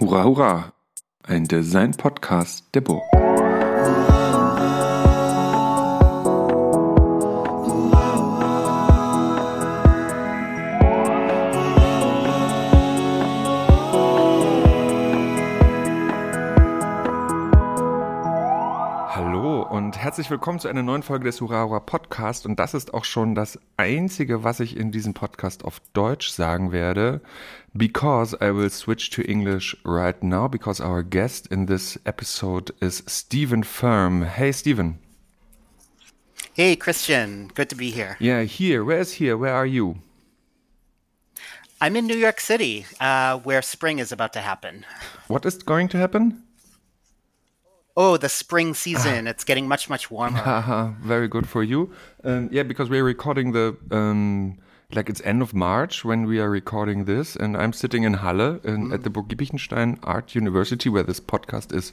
Hurra, hurra! Ein Design-Podcast der Burg. Herzlich willkommen zu einer neuen Folge des Hurra, Podcast. Und das ist auch schon das Einzige, was ich in diesem Podcast auf Deutsch sagen werde. Because I will switch to English right now, because our guest in this episode is Stephen Firm. Hey, Stephen. Hey, Christian. Good to be here. Yeah, here. Where is here? Where are you? I'm in New York City, uh, where spring is about to happen. What is going to happen? Oh, the spring season. It's getting much, much warmer. Very good for you. Um, yeah, because we're recording the um, like it's end of March when we are recording this, and I'm sitting in Halle in, at the Burg Giebichenstein Art University, where this podcast is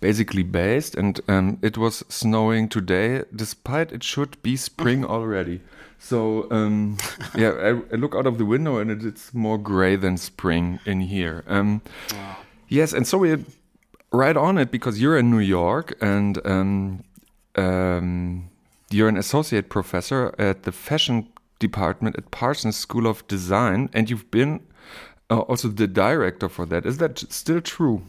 basically based. And um, it was snowing today, despite it should be spring already. So um, yeah, I, I look out of the window and it, it's more gray than spring in here. Um, Yes, and so we're right on it because you're in New York and um, um, you're an associate professor at the fashion department at Parsons School of Design, and you've been uh, also the director for that. Is that still true?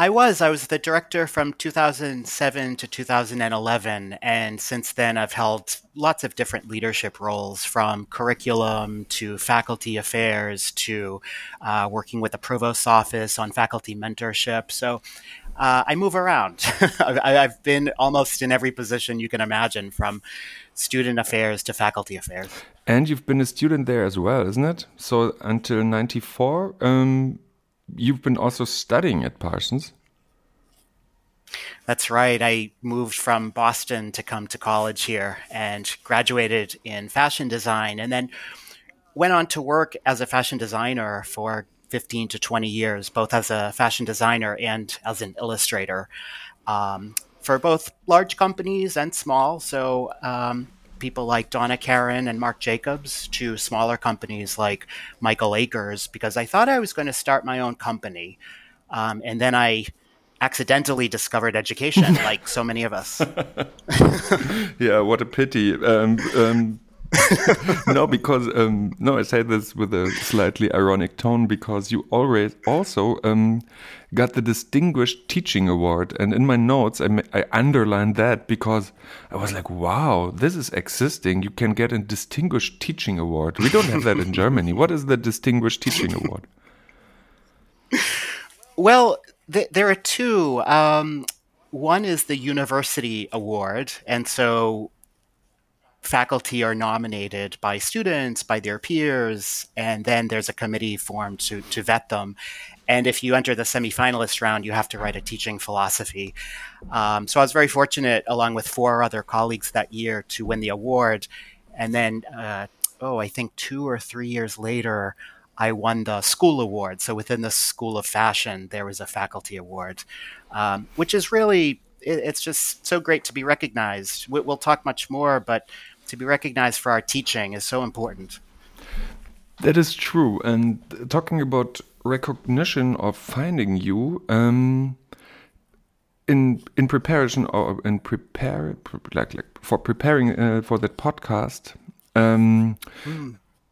I was. I was the director from 2007 to 2011. And since then, I've held lots of different leadership roles from curriculum to faculty affairs to uh, working with the provost's office on faculty mentorship. So uh, I move around. I've been almost in every position you can imagine from student affairs to faculty affairs. And you've been a student there as well, isn't it? So until 94, um, you've been also studying at Parsons. That's right. I moved from Boston to come to college here and graduated in fashion design and then went on to work as a fashion designer for 15 to 20 years, both as a fashion designer and as an illustrator um, for both large companies and small. So, um, people like Donna Karan and Marc Jacobs to smaller companies like Michael Akers because I thought I was going to start my own company. Um, and then I accidentally discovered education, like so many of us. yeah, what a pity. Um, um, no, because um, no, I say this with a slightly ironic tone because you always also um, got the Distinguished Teaching Award, and in my notes I, I underlined that because I was like, wow, this is existing. You can get a Distinguished Teaching Award. We don't have that in Germany. What is the Distinguished Teaching Award? Well, th- there are two. Um, one is the University Award, and so faculty are nominated by students, by their peers, and then there's a committee formed to, to vet them. And if you enter the semifinalist round, you have to write a teaching philosophy. Um, so I was very fortunate, along with four other colleagues that year, to win the award. And then, uh, oh, I think two or three years later, I won the school award. So within the School of Fashion, there was a faculty award, um, which is really, it, it's just so great to be recognized. We, we'll talk much more, but to be recognized for our teaching is so important. That is true. And talking about recognition of finding you, um, in in preparation or in prepare like like for preparing uh, for that podcast, um,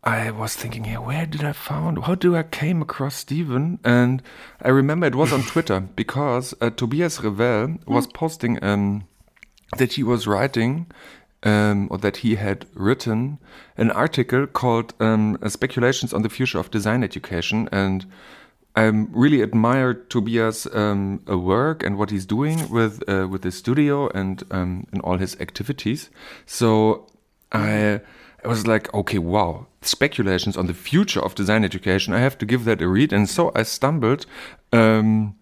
I was thinking, here, where did I found? How do I came across Steven? And I remember it was on Twitter because uh, Tobias Revell was posting um, that he was writing um, or that he had written an article called um, uh, "Speculations on the Future of Design Education," and I really admire Tobias' um, uh, work and what he's doing with uh, with his studio and um, in all his activities. So I I was like, okay, wow, speculations on the future of design education. I have to give that a read, and so I stumbled. Um,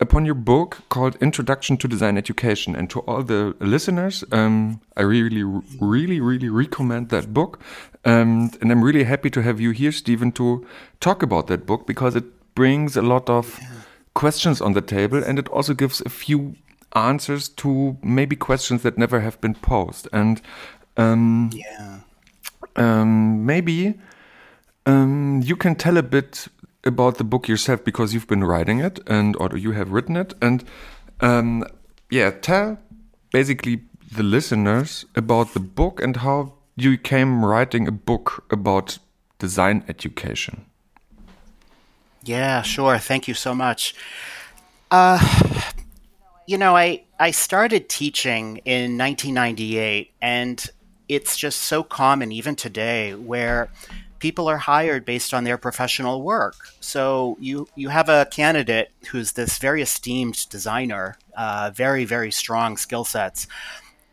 upon your book called Introduction to Design Education. And to all the listeners, um, I really, really, really recommend that book. Um, and I'm really happy to have you here, Steven, to talk about that book because it brings a lot of questions on the table and it also gives a few answers to maybe questions that never have been posed. And um, Yeah. Um, maybe um, you can tell a bit about the book yourself because you've been writing it and or you have written it. And um, yeah tell basically the listeners about the book and how you came writing a book about design education. Yeah sure. Thank you so much. Uh, you know i i started teaching in 1998 and it's just so common even today where people are hired based on their professional work. So you you have a candidate who's this very esteemed designer, uh, very very strong skill sets,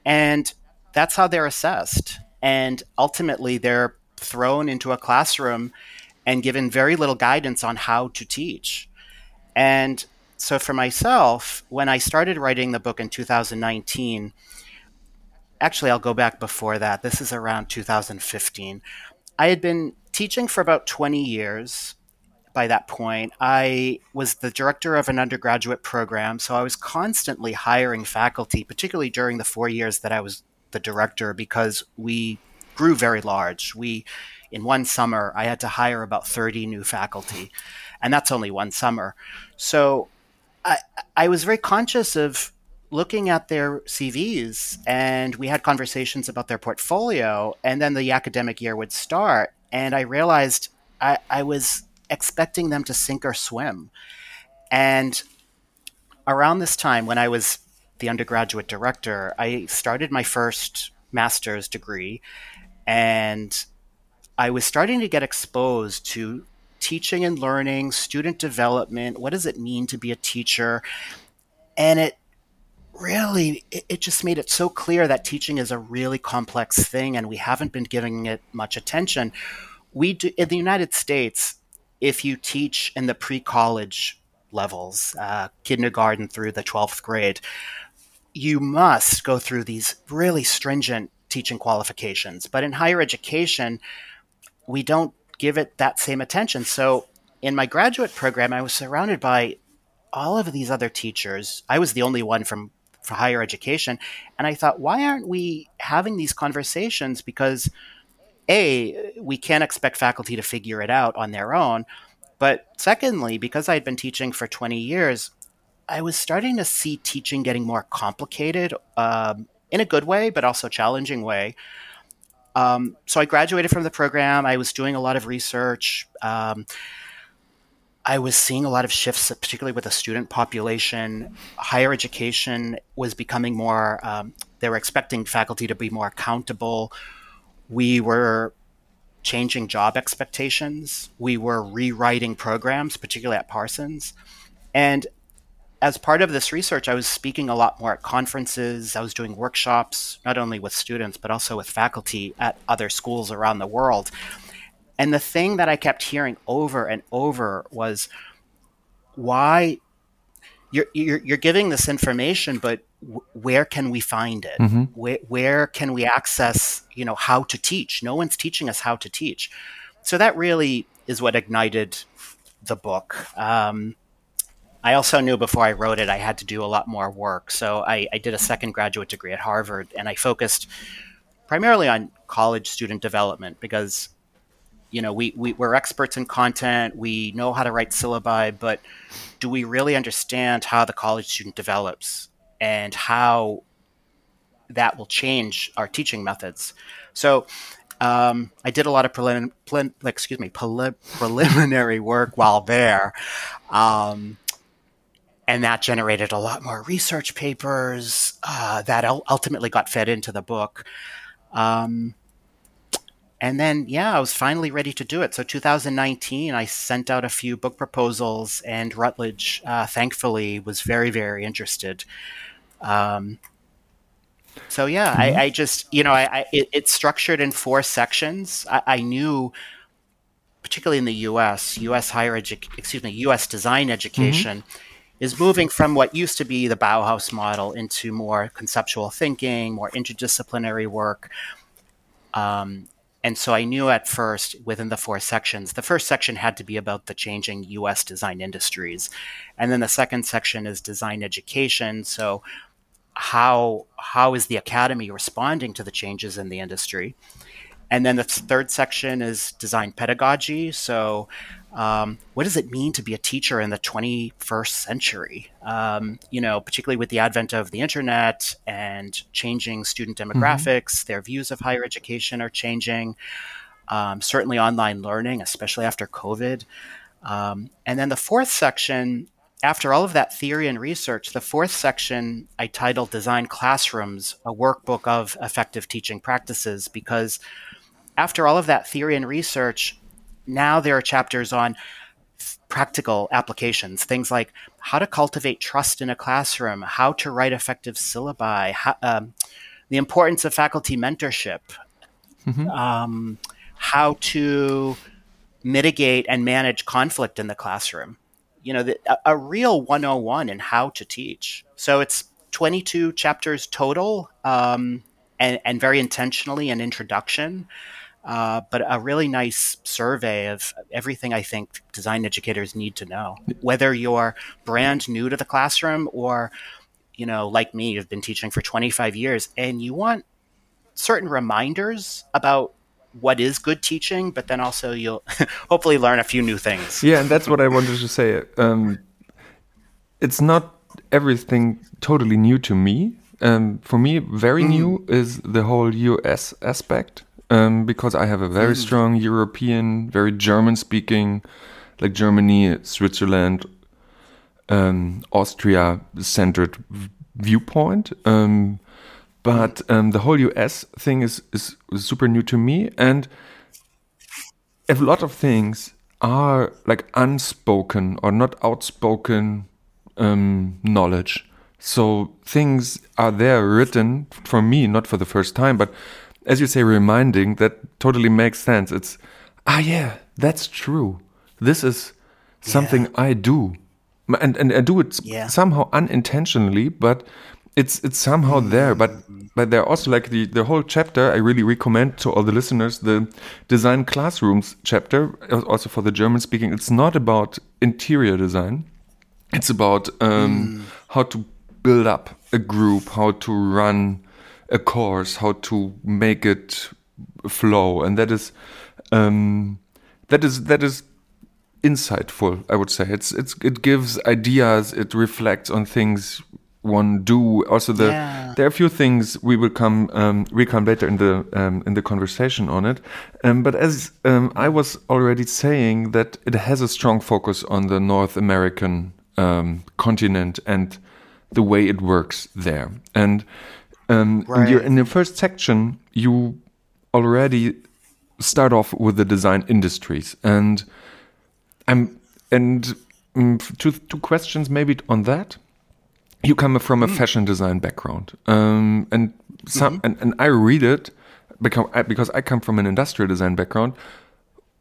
and that's how they're assessed. And ultimately, they're thrown into a classroom and given very little guidance on how to teach. And so for myself, when I started writing the book in 2019 actually, I'll go back before that. This is around 2015. I had been teaching for about 20 years by that point. I was the director of an undergraduate program, so I was constantly hiring faculty, particularly during the four years that I was the director, because we grew very large. We, in one summer, I had to hire about 30 new faculty, and that's only one summer. So I, I was very conscious of looking at their CVs and we had conversations about their portfolio. And then the academic year would start. And I realized I, I was expecting them to sink or swim. And around this time, when I was the undergraduate director, I started my first master's degree. And I was starting to get exposed to teaching and learning, student development. What does it mean to be a teacher? And it really? It, just made it so clear that teaching is a really complex thing and we haven't been giving it much attention. We do in the united states if you teach in the pre-college levels uh, kindergarten through the 12th grade you must go through these really stringent teaching qualifications. But in higher education we don't give it that same attention. So in my graduate program i was surrounded by all of these other teachers. I was the only one from for higher education. And I thought, why aren't we having these conversations? Because a we can't expect faculty to figure it out on their own, but secondly, because I had been teaching for 20 years, I was starting to see teaching getting more complicated um, in a good way, but also challenging way. Um, so I graduated from the program. I was doing a lot of research. Um, I was seeing a lot of shifts, particularly with the student population. Higher education was becoming more, um, they were expecting faculty to be more accountable. We were changing job expectations. We were rewriting programs, particularly at Parsons. And as part of this research, I was speaking a lot more at conferences. I was doing workshops, not only with students, but also with faculty at other schools around the world. And the thing that I kept hearing over and over was why you're, you're, you're giving this information, but w- where can we find it? Mm-hmm. Where, where can we access, you know, how to teach? No one's teaching us how to teach. So that really is what ignited the book. Um, I also knew before I wrote it, I had to do a lot more work. So I, I did a second graduate degree at Harvard, and I focused primarily on college student development because you know, we, we, we're experts in content, we know how to write syllabi, but do we really understand how the college student develops and how that will change our teaching methods? So um, I did a lot of prelim- prelim- excuse me, prelim- preliminary work while there. Um, and that generated a lot more research papers uh, that ultimately got fed into the book. Um, and then yeah i was finally ready to do it so 2019 i sent out a few book proposals and Routledge uh, thankfully was very very interested um, so yeah mm-hmm. I, I, just you know I, I it, it's structured in four sections I, I, knew particularly in the us us higher education excuse me us design education mm-hmm. is moving from what used to be the bauhaus model into more conceptual thinking more interdisciplinary work um, and so I knew at first within the four sections, the first section had to be about the changing US design industries. And then the second section is design education. So how how is the academy responding to the changes in the industry? And then the third section is design pedagogy. So Um, what does it mean to be a teacher in the 21st century? Um, you know, particularly with the advent of the internet and changing student mm-hmm. demographics, mm-hmm. their views of higher education are changing. Um, certainly, online learning, especially after COVID. Um, and then the fourth section, after all of that theory and research, the fourth section I titled Design Classrooms, a workbook of effective teaching practices, because after all of that theory and research, now there are chapters on practical applications, things like how to cultivate trust in a classroom, how to write effective syllabi, how, um, the importance of faculty mentorship, mm-hmm. um, how to mitigate and manage conflict in the classroom. You know, the, a, a, real 101 in how to teach. So it's 22 chapters total, um, and, and very intentionally an introduction. Uh, but a really nice survey of everything I think design educators need to know. Whether you're brand new to the classroom or, you know, like me, you've been teaching for 25 years and you want certain reminders about what is good teaching, but then also you'll hopefully learn a few new things. Yeah, and that's what I wanted to say. Um, it's not everything totally new to me. Um, for me, very mm. new is the whole US aspect um, because I have a very mm. strong European, very German speaking, like Germany, Switzerland, um, Austria centered viewpoint. Um, but um, the whole US thing is, is super new to me. And a lot of things are like unspoken or not outspoken um, knowledge. So things are there written for me, not for the first time, but as you say, reminding, that totally makes sense. It's, ah, yeah, that's true. This is something yeah. I do. And, and I do it yeah. somehow unintentionally, but it's it's somehow there. But but there also like the the whole chapter. I really recommend to all the listeners the design classrooms chapter, also for the German speaking. It's not about interior design. It's about um, mm. how to build up a group, how to run a course, how to make it flow, and that is um, that is that is insightful. I would say it's it's it gives ideas. It reflects on things one do. Also, the yeah. there are a few things we will come um, we come later in the um, in the conversation on it. Um, but as um, I was already saying, that it has a strong focus on the North American um, continent and the way it works there, and um, right. in, in the first section, you already start off with the design industries, and I'm and um, two two questions maybe on that. You come from a mm. fashion design background, um, and some mm -hmm. and, and I read it because I, because I come from an industrial design background.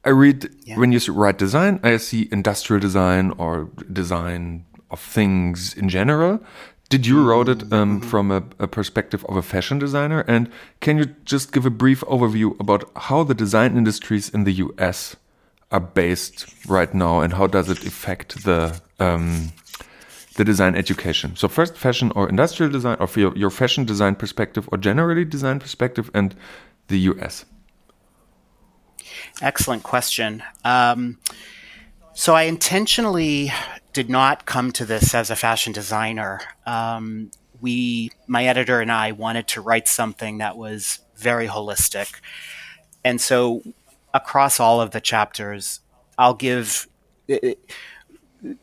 I read yeah. when you write design, I see industrial design or design of things in general. Did you wrote it um, from a, a, perspective of a fashion designer? And can you just give a brief overview about how the design industries in the US are based right now, and how does it affect the um, the design education? So first, fashion or industrial design, or your, your fashion design perspective, or generally design perspective, and the US. Excellent question. Um, so I intentionally did not come to this as a fashion designer. Um, we, my editor and I, wanted to write something that was very holistic, and so across all of the chapters, I'll give it,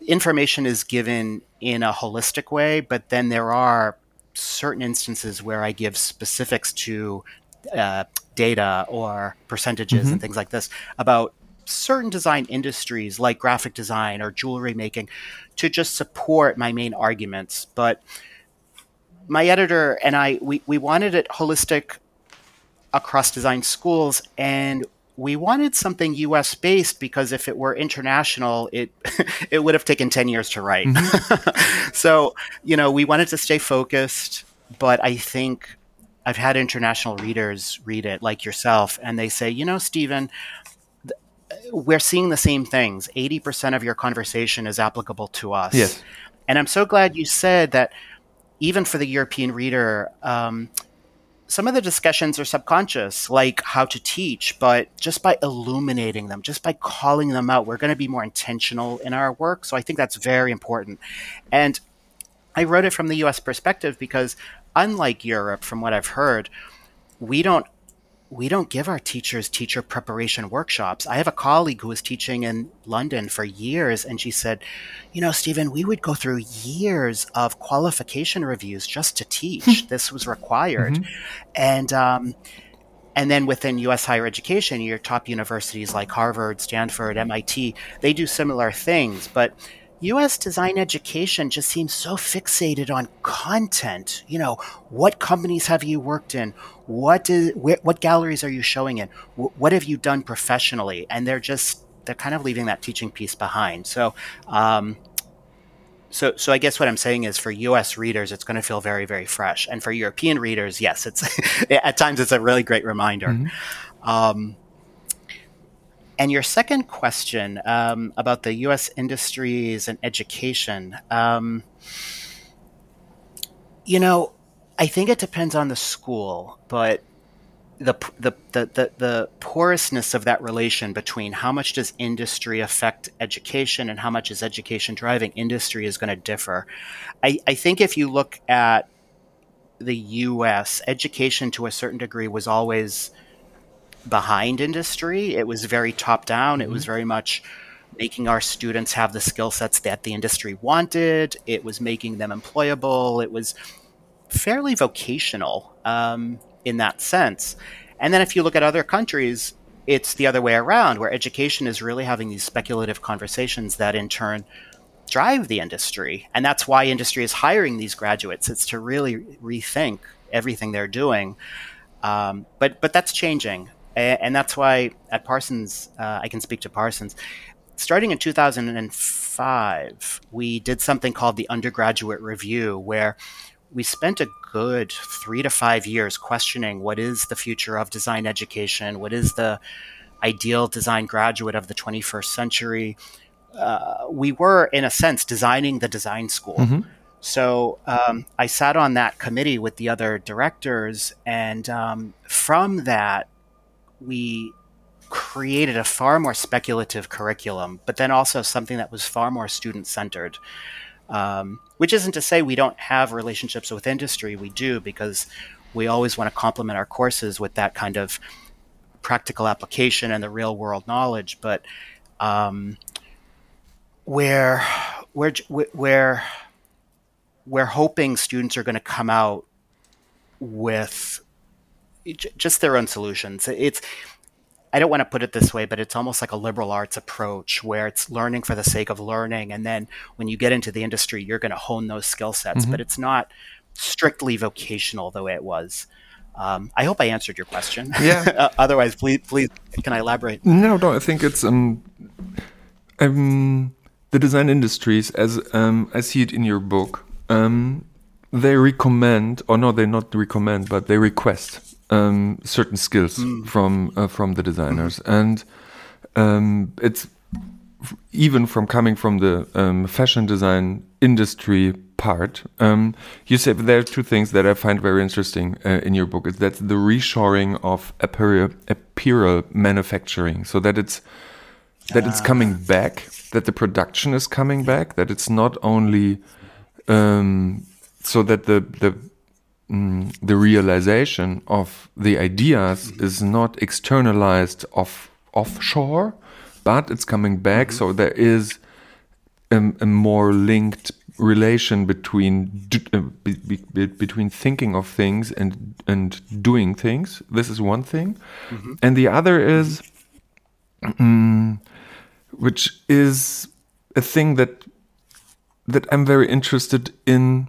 information is given in a holistic way, but then there are certain instances where I give specifics to uh, data or percentages mm-hmm. and things like this about certain design industries like graphic design or jewelry making to just support my main arguments. But my editor and I, we, we wanted it holistic across design schools and we wanted something US based because if it were international, it it would have taken 10 years to write. Mm-hmm. so, you know, we wanted to stay focused, but I think I've had international readers read it like yourself and they say, "You know, Steven, we're seeing the same things. 80% of your conversation is applicable to us. Yes. And I'm so glad you said that even for the European reader, um, some of the discussions are subconscious, like how to teach, but just by illuminating them, just by calling them out, we're going to be more intentional in our work. So I think that's very important. And I wrote it from the US perspective because, unlike Europe, from what I've heard, we don't we don't give our teachers teacher preparation workshops. I have a colleague who was teaching in London for years, and she said, You know, Steven, we would go through years of qualification reviews just to teach. this was required. Mm-hmm. And, um, and then within US higher education, your top universities like Harvard, Stanford, MIT, they do similar things. But US design education just seems so fixated on content. You know, what companies have you worked in? What is wh- what galleries are you showing in? Wh- what have you done professionally? And they're just they're kind of leaving that teaching piece behind. So, um, so, so I guess what I'm saying is for U.S. readers, it's going to feel very, very fresh, and for European readers, yes, it's at times it's a really great reminder. Mm-hmm. Um, and your second question um, about the U.S. industries and education, um, you know, I think it depends on the school, but the, the, the, the, the porousness of that relation between how much does industry affect education and how much is education driving industry is going to differ. I, I think if you look at the U.S., education to a certain degree was always – behind industry. It was very top down. Mm-hmm. It was mm-hmm. very much making our students have the skill sets that the industry wanted. It was making them employable. It was fairly vocational um, in that sense. And then if you look at other countries, it's the other way around, where education is really having these speculative conversations that in turn drive the industry. And that's why industry is hiring these graduates. It's to really rethink everything they're doing. Um, but but that's changing and that's why at Parsons, uh, I can speak to Parsons. Starting in 2005, we did something called the undergraduate review, where we spent a good three to five years questioning what is the future of design education, what is the ideal design graduate of the 21st century. Uh, we were, in a sense, designing the design school. Mm-hmm. So um, I sat on that committee with the other directors, and um, from that, we created a far more speculative curriculum, but then also something that was far more student centered. Um, which isn't to say we don't have relationships with industry. We do because we always want to complement our courses with that kind of practical application and the real world knowledge. But um, where where where we're hoping students are going to come out with just their own solutions. It's I don't want to put it this way, but it's almost like a liberal arts approach where it's learning for the sake of learning. And then when you get into the industry, you're going to hone those skill sets, mm-hmm. but it's not strictly vocational the way it was. Um, I hope I answered your question. Yeah. uh, otherwise, please, please, can I elaborate? No, no. I think it's um, um the design industries, as um, I see it in your book, um, they recommend, or no, they not recommend, but they request um, certain skills mm. from uh, from the designers, mm. and um, it's even from coming from the um, fashion design industry part. Um, you said there are two things that I find very interesting uh, in your book. Is that the reshoring of apparel, apparel manufacturing, so that it's that it's coming ah. back, that the production is coming back, that it's not only um, so that the the mm, the realization of the ideas is not externalized off offshore, but it's coming back. Mm -hmm. So there is a, a more linked relation between uh, be, be, between thinking of things and and doing things. This is one thing, mm -hmm. and the other is, mm, which is a thing that that I'm very interested in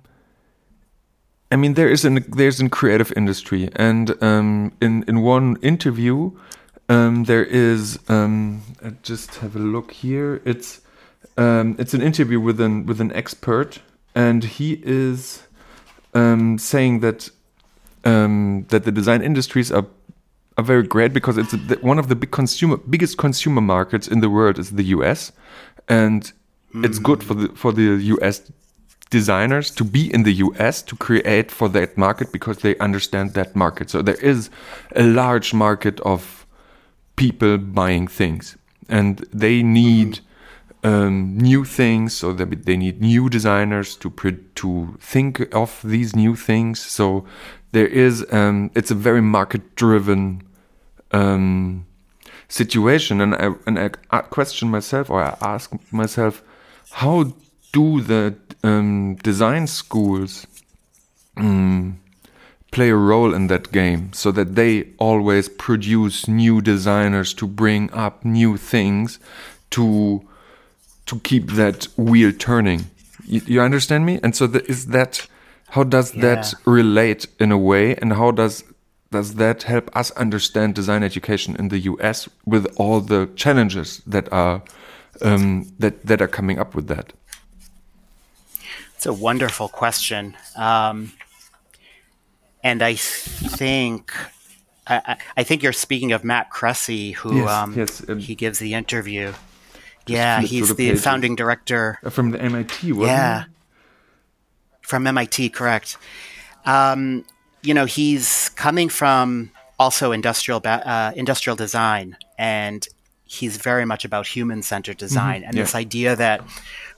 I mean, there is an there's a creative industry, and um, in in one interview, um, there is um, I just have a look here. It's um, it's an interview with an with an expert, and he is um, saying that um, that the design industries are are very great because it's one of the big consumer biggest consumer markets in the world is the U.S. and mm. it's good for the for the U.S designers to be in the US to create for that market because they understand that market. So there is a large market of people buying things and they need um, new things. So they, they need new designers to to think of these new things. So there is um, it's a very market driven um, situation, and I and I question myself or I ask myself, how do the um, design schools um, play a role in that game so that they always produce new designers to bring up new things to to keep that wheel turning. You, you understand me? And so the, is that how does yeah. that relate in a way? And how does does that help us understand design education in the US with all the challenges that are um, that that are coming up with that it's a wonderful question. Um, and I think I, I, think you're speaking of Matt Kressy, who yes, um, yes, um, he gives the interview. Yeah, he's the, founding director uh, from the MIT. yeah, he? from MIT, correct. Um, you know, he's coming from also industrial uh, industrial design, and he's very much about human centered design mm-hmm. and yeah. this idea that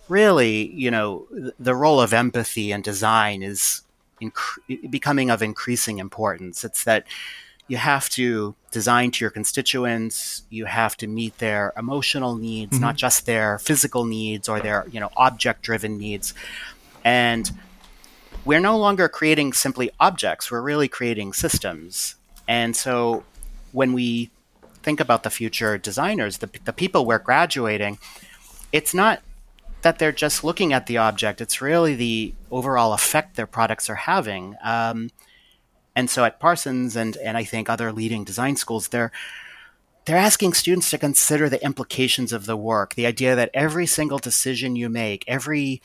really, you know, the role of empathy and design is inc- becoming of increasing importance. It's that you have to design to your constituents. You have to meet their emotional needs, mm-hmm. not just their physical needs or their, you know, object-driven needs. And we're no longer creating simply objects. We're really creating systems. And so when we think about the future designers, the, the people we're graduating, it's not that they're just looking at the object. It's really the overall effect their products are having. Um, and so at Parsons and and I think other leading design schools, they're they're asking students to consider the implications of the work. The idea that every single decision you make, every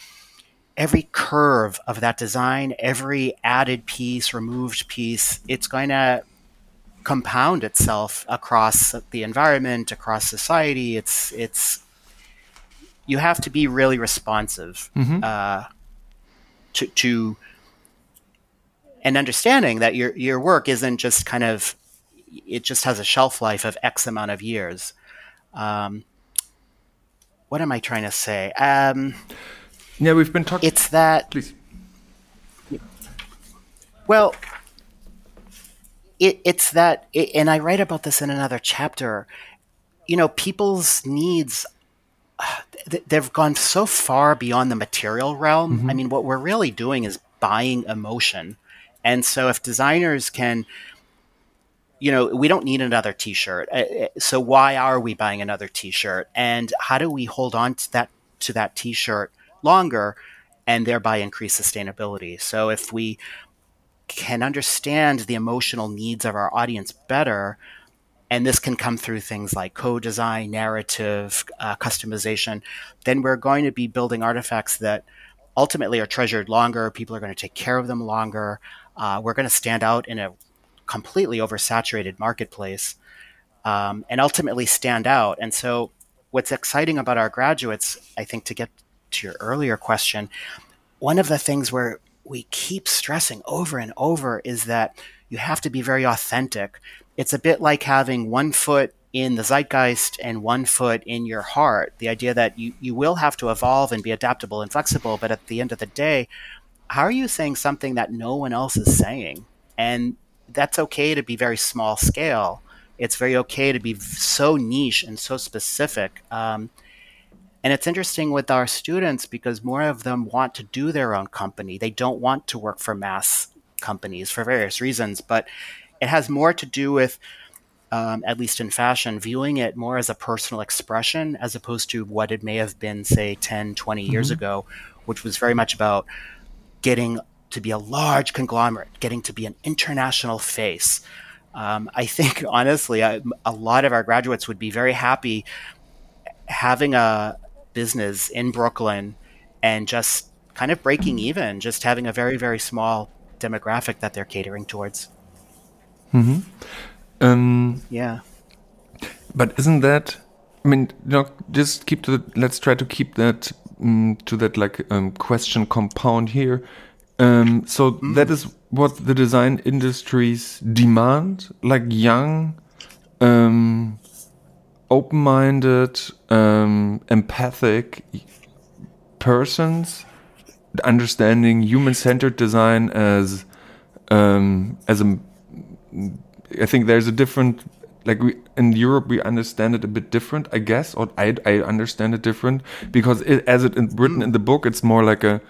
every curve of that design, every added piece, removed piece, it's going to compound itself across the environment, across society. It's it's you have to be really responsive mm-hmm. uh, to, to and understanding that your your work isn't just kind of it just has a shelf life of X amount of years. Um, what am I trying to say? Um, yeah, we've been talking. It's that. Please. Well, it, it's that, it, and I write about this in another chapter. You know, people's needs they've gone so far beyond the material realm. Mm-hmm. I mean, what we're really doing is buying emotion. And so if designers can you know, we don't need another t-shirt. Uh, uh, so why are we buying another t-shirt? And how do we hold on to that to that t-shirt longer and thereby increase sustainability? So if we can understand the emotional needs of our audience better, and this can come through things like co-design, narrative, uh, customization, then we're going to be building artifacts that ultimately are treasured longer. People are going to take care of them longer. Uh, we're going to stand out in a completely oversaturated marketplace um, and ultimately stand out. And so, what's exciting about our graduates, I think, to get to your earlier question, one of the things where we keep stressing over and over is that you have to be very authentic it's a bit like having one foot in the zeitgeist and one foot in your heart. The idea that you, you will have to evolve and be adaptable and flexible, but at the end of the day, how are you saying something that no one else is saying? And that's okay to be very small scale. It's very okay to be so niche and so specific. Um, and it's interesting with our students because more of them want to do their own company. They don't want to work for mass companies for various reasons, but it has more to do with, um, at least in fashion, viewing it more as a personal expression as opposed to what it may have been, say, 10, 20 mm-hmm. years ago, which was very much about getting to be a large conglomerate, getting to be an international face. Um, I think, honestly, I, a lot of our graduates would be very happy having a business in Brooklyn and just kind of breaking even, just having a very, very small demographic that they're catering towards. Mm-hmm. Um, yeah. But isn't that? I mean, you know, just keep the. Let's try to keep that mm, to that like um, question compound here. Um, so Mm. that is what the design industries demand, like young, um, open-minded, um, empathic persons, understanding human-centered design as um, as a. I think there's a different like we in Europe we understand it a bit different, I guess, or I I understand it different because it, as it in written in the book, it's more like a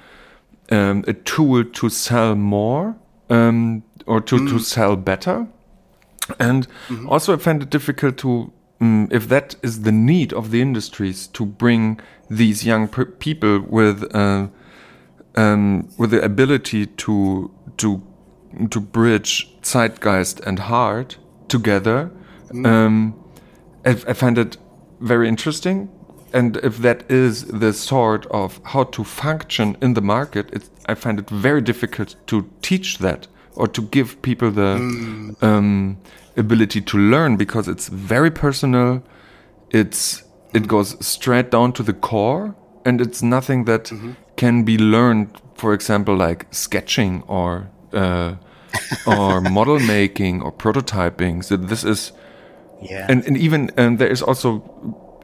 um, a tool to sell more um, or to to sell better, and also I find it difficult to um, if that is the need of the industries to bring these young per- people with uh, um, with the ability to to to bridge zeitgeist and heart together. Um, I, I find it very interesting, and if that is the sort of how to function in the market, I find it very difficult to teach that or to give people the um, ability to learn because it's very personal. It's it goes straight down to the core, and it's nothing that can be learned. For example, like sketching or uh, or model making or prototyping. So this is Yeah. and, and even um, there is also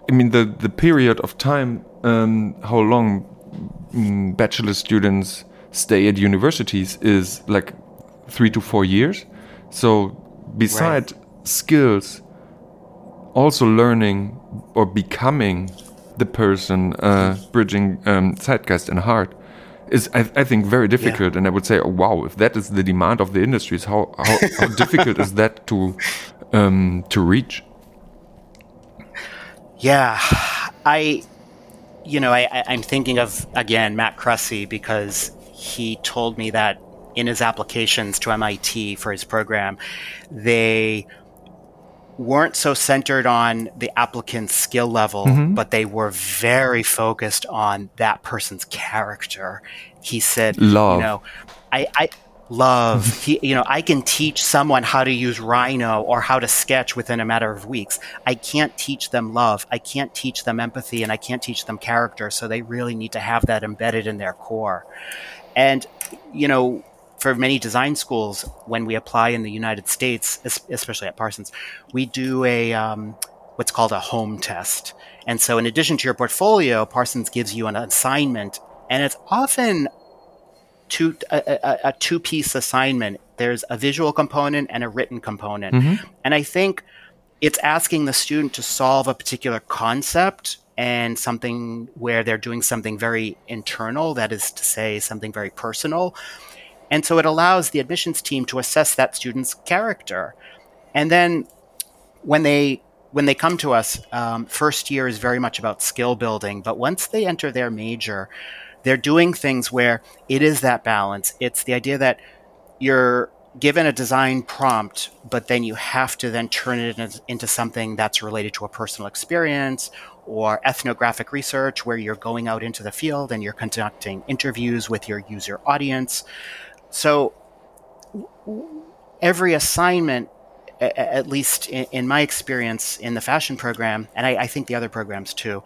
i mean the the period of time um, how long mm, bachelor students stay at universities is like three to four years so beside skills also learning or becoming the person uh, bridging um, zeitgeist and heart is I, I think very difficult. And i would say oh, wow if that is the demand of the industries how how, how difficult is that to um, to reach? Yeah, I, you know, I, I- I'm thinking of again Matt Kressy because he told me that in his applications to MIT for his program, they weren't so centered on the applicant's skill level, mm-hmm. but they were very focused on that person's character. He said, Love. you know, I, I love. He you know i can teach someone how to use rhino or how to sketch within a matter of weeks. I can't teach them love. I can't teach them empathy and i can't teach them character. So they really need to have that embedded in their core. And you know for many design schools when we apply in the united states especially at parsons we do a um, what's called a home test and so in addition to your portfolio parsons gives you an assignment and it's often two a, a, a two piece assignment. There's a visual component and a written component, and I think it's asking the student to solve a particular concept and something where they're doing something very internal, that is to say, something very personal. And so it allows the admissions team to assess that student's character. And then when they when they come to us, um, first year is very much about skill building. But once they enter their major, they're doing things where it is that balance. It's the idea that you're given a design prompt, but then you have to then turn it into something that's related to a personal experience or ethnographic research where you're going out into the field and you're conducting interviews with your user audience. So every assignment, at least in, my experience in the fashion program, and I, I think the other programs too,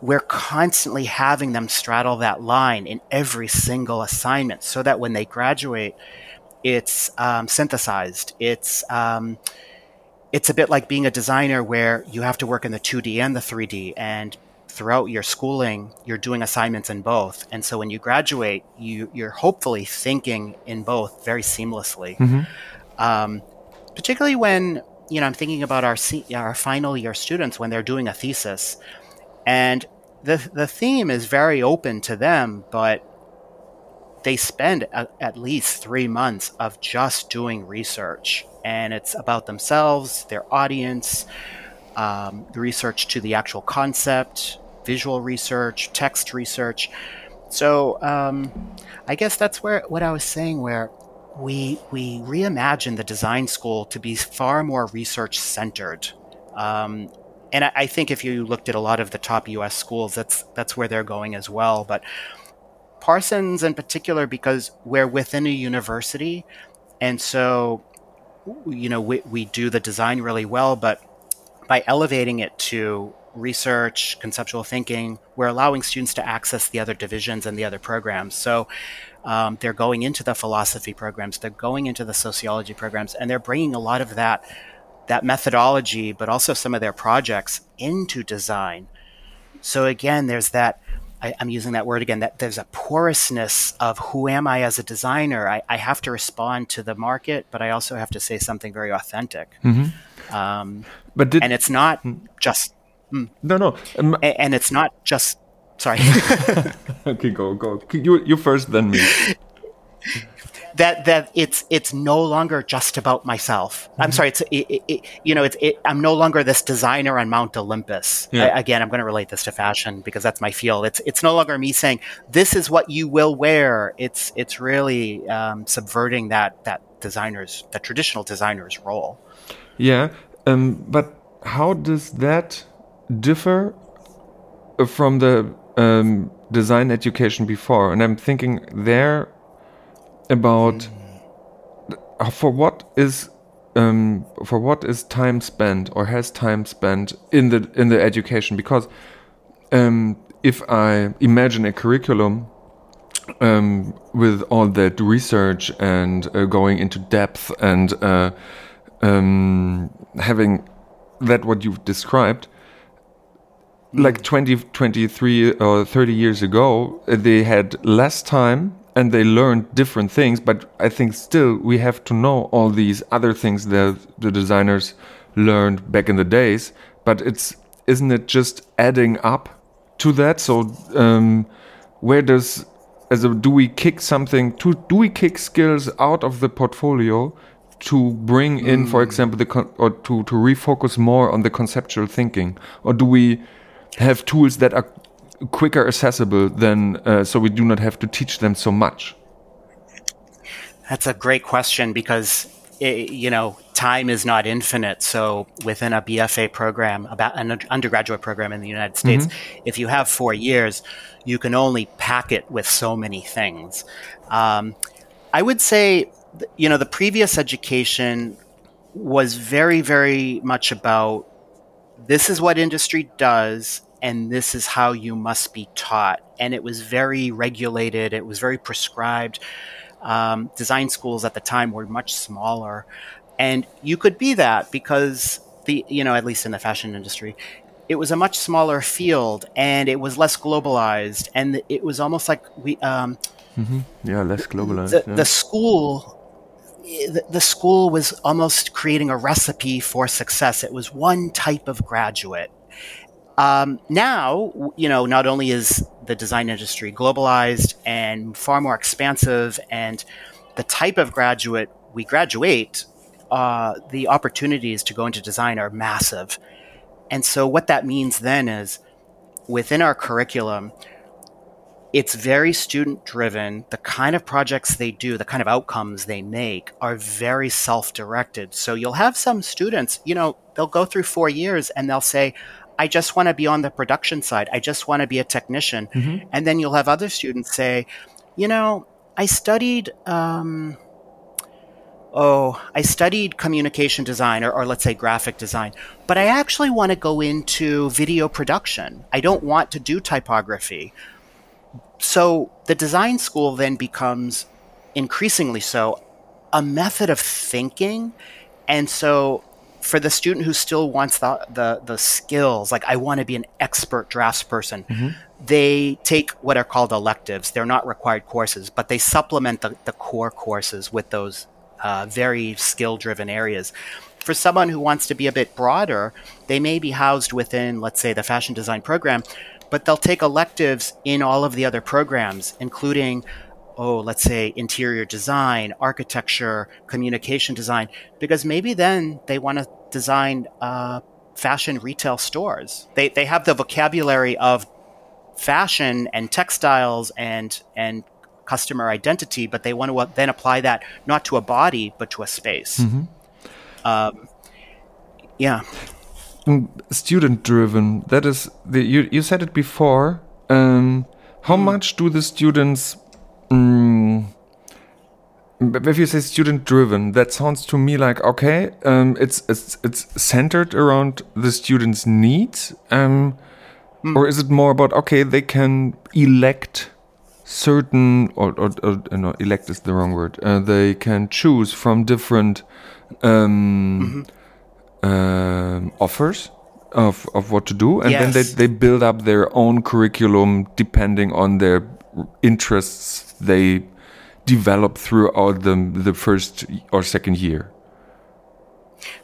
we're constantly having them straddle that line in every single assignment so that when they graduate, it's um, synthesized. It's um, it's a bit like being a designer where you have to work in the 2D and the 3D, and throughout your schooling, you're doing assignments in both. And so when you graduate, you you're hopefully thinking in both very seamlessly. Um, particularly when you know I'm thinking about our our final year students when they're doing a thesis, and the the theme is very open to them, but they spend a, at least three months of just doing research, and it's about themselves, their audience, um, the research to the actual concept, visual research, text research. So um, I guess that's where what I was saying, where we we reimagine the design school to be far more research centered. Um, and I, I think if you looked at a lot of the top U.S. schools, that's that's where they're going as well. But Parsons, in particular, because we're within a university, and so you know we, we do the design really well. But by elevating it to research, conceptual thinking, we're allowing students to access the other divisions and the other programs. So um, they're going into the philosophy programs, they're going into the sociology programs, and they're bringing a lot of that that methodology, but also some of their projects into design. So again, there's that. I, am using that word again. That there's a porousness of who am I as a designer. I, I, have to respond to the market, but I also have to say something very authentic. Mm-hmm. Um, but did, and it's not hmm. just mm, no, no, um, and, and it's not just Sorry. okay, go go. You you first, then me. that that it's it's no longer just about myself. Mm-hmm. I'm sorry. It's it, it, you know it's it, I'm no longer this designer on Mount Olympus. Yeah. I, again, I'm going to relate this to fashion because that's my field. It's it's no longer me saying this is what you will wear. It's it's really um, subverting that that designer's that traditional designer's role. Yeah, um, but how does that differ from the um, design education before, and I'm thinking there about mm. for what is um, for what is time spent or has time spent in the in the education because um, if I imagine a curriculum um, with all that research and uh, going into depth and uh, um, having that what you've described, like 20, 23 or 30 years ago, uh, they had less time and they learned different things. But I think still we have to know all these other things that the designers learned back in the days. But it's isn't it just adding up to that? So um, where does as a do we kick something to do we kick skills out of the portfolio to bring in, mm. for example, the or to to refocus more on the conceptual thinking, or do we have tools that are quicker accessible than uh, so we do not have to teach them so much? That's a great question because it, you know time is not infinite. So within a BFA program, about an undergraduate program in the United States, mm-hmm. if you have four years, you can only pack it with so many things. Um, I would say, you know, the previous education was very, very much about this is what industry does and this is how you must be taught. And it was very regulated, it was very prescribed. Um, design schools at the time were much smaller. And you could be that because the, you know, at least in the fashion industry, it was a much smaller field and it was less globalized. And it was almost like we, um, mm-hmm. yeah, less globalized. The, yeah. the school the, school was almost creating a recipe for success. It was one type of graduate. Um, now, you know, not only is the design industry globalized and far more expansive, and the type of graduate we graduate, uh, the opportunities to go into design are massive. And so, what that means then is within our curriculum, it's very student driven. The kind of projects they do, the kind of outcomes they make are very self directed. So, you'll have some students, you know, they'll go through four years and they'll say, I just want to be on the production side. I just want to be a technician. Mm-hmm. And then you'll have other students say, you know, I studied, um, oh, I studied communication design or, or let's say graphic design, but I actually want to go into video production. I don't want to do typography. So the design school then becomes increasingly so a method of thinking. And so for the student who still wants the the, the skills, like I want to be an expert draftsperson, mm-hmm. they take what are called electives. They're not required courses, but they supplement the, the core courses with those uh, very skill driven areas. For someone who wants to be a bit broader, they may be housed within, let's say, the fashion design program, but they'll take electives in all of the other programs, including oh, let's say interior design, architecture, communication design, because maybe then they want to design uh, fashion retail stores. They, they have the vocabulary of fashion and textiles and, and customer identity, but they want to then apply that not to a body, but to a space. Mm-hmm. Um, yeah. Student driven. That is the you. You said it before. Um, how mm. much do the students um, if you say student driven, that sounds to me like okay, um, it's it's it's centered around the students' needs, um, mm. or is it more about okay, they can elect certain or, or, or no, elect is the wrong word. Uh, they can choose from different um, mm -hmm. Uh, offers of of what to do, and yes. then they they build up their own curriculum depending on their interests. They develop throughout the the first or second year.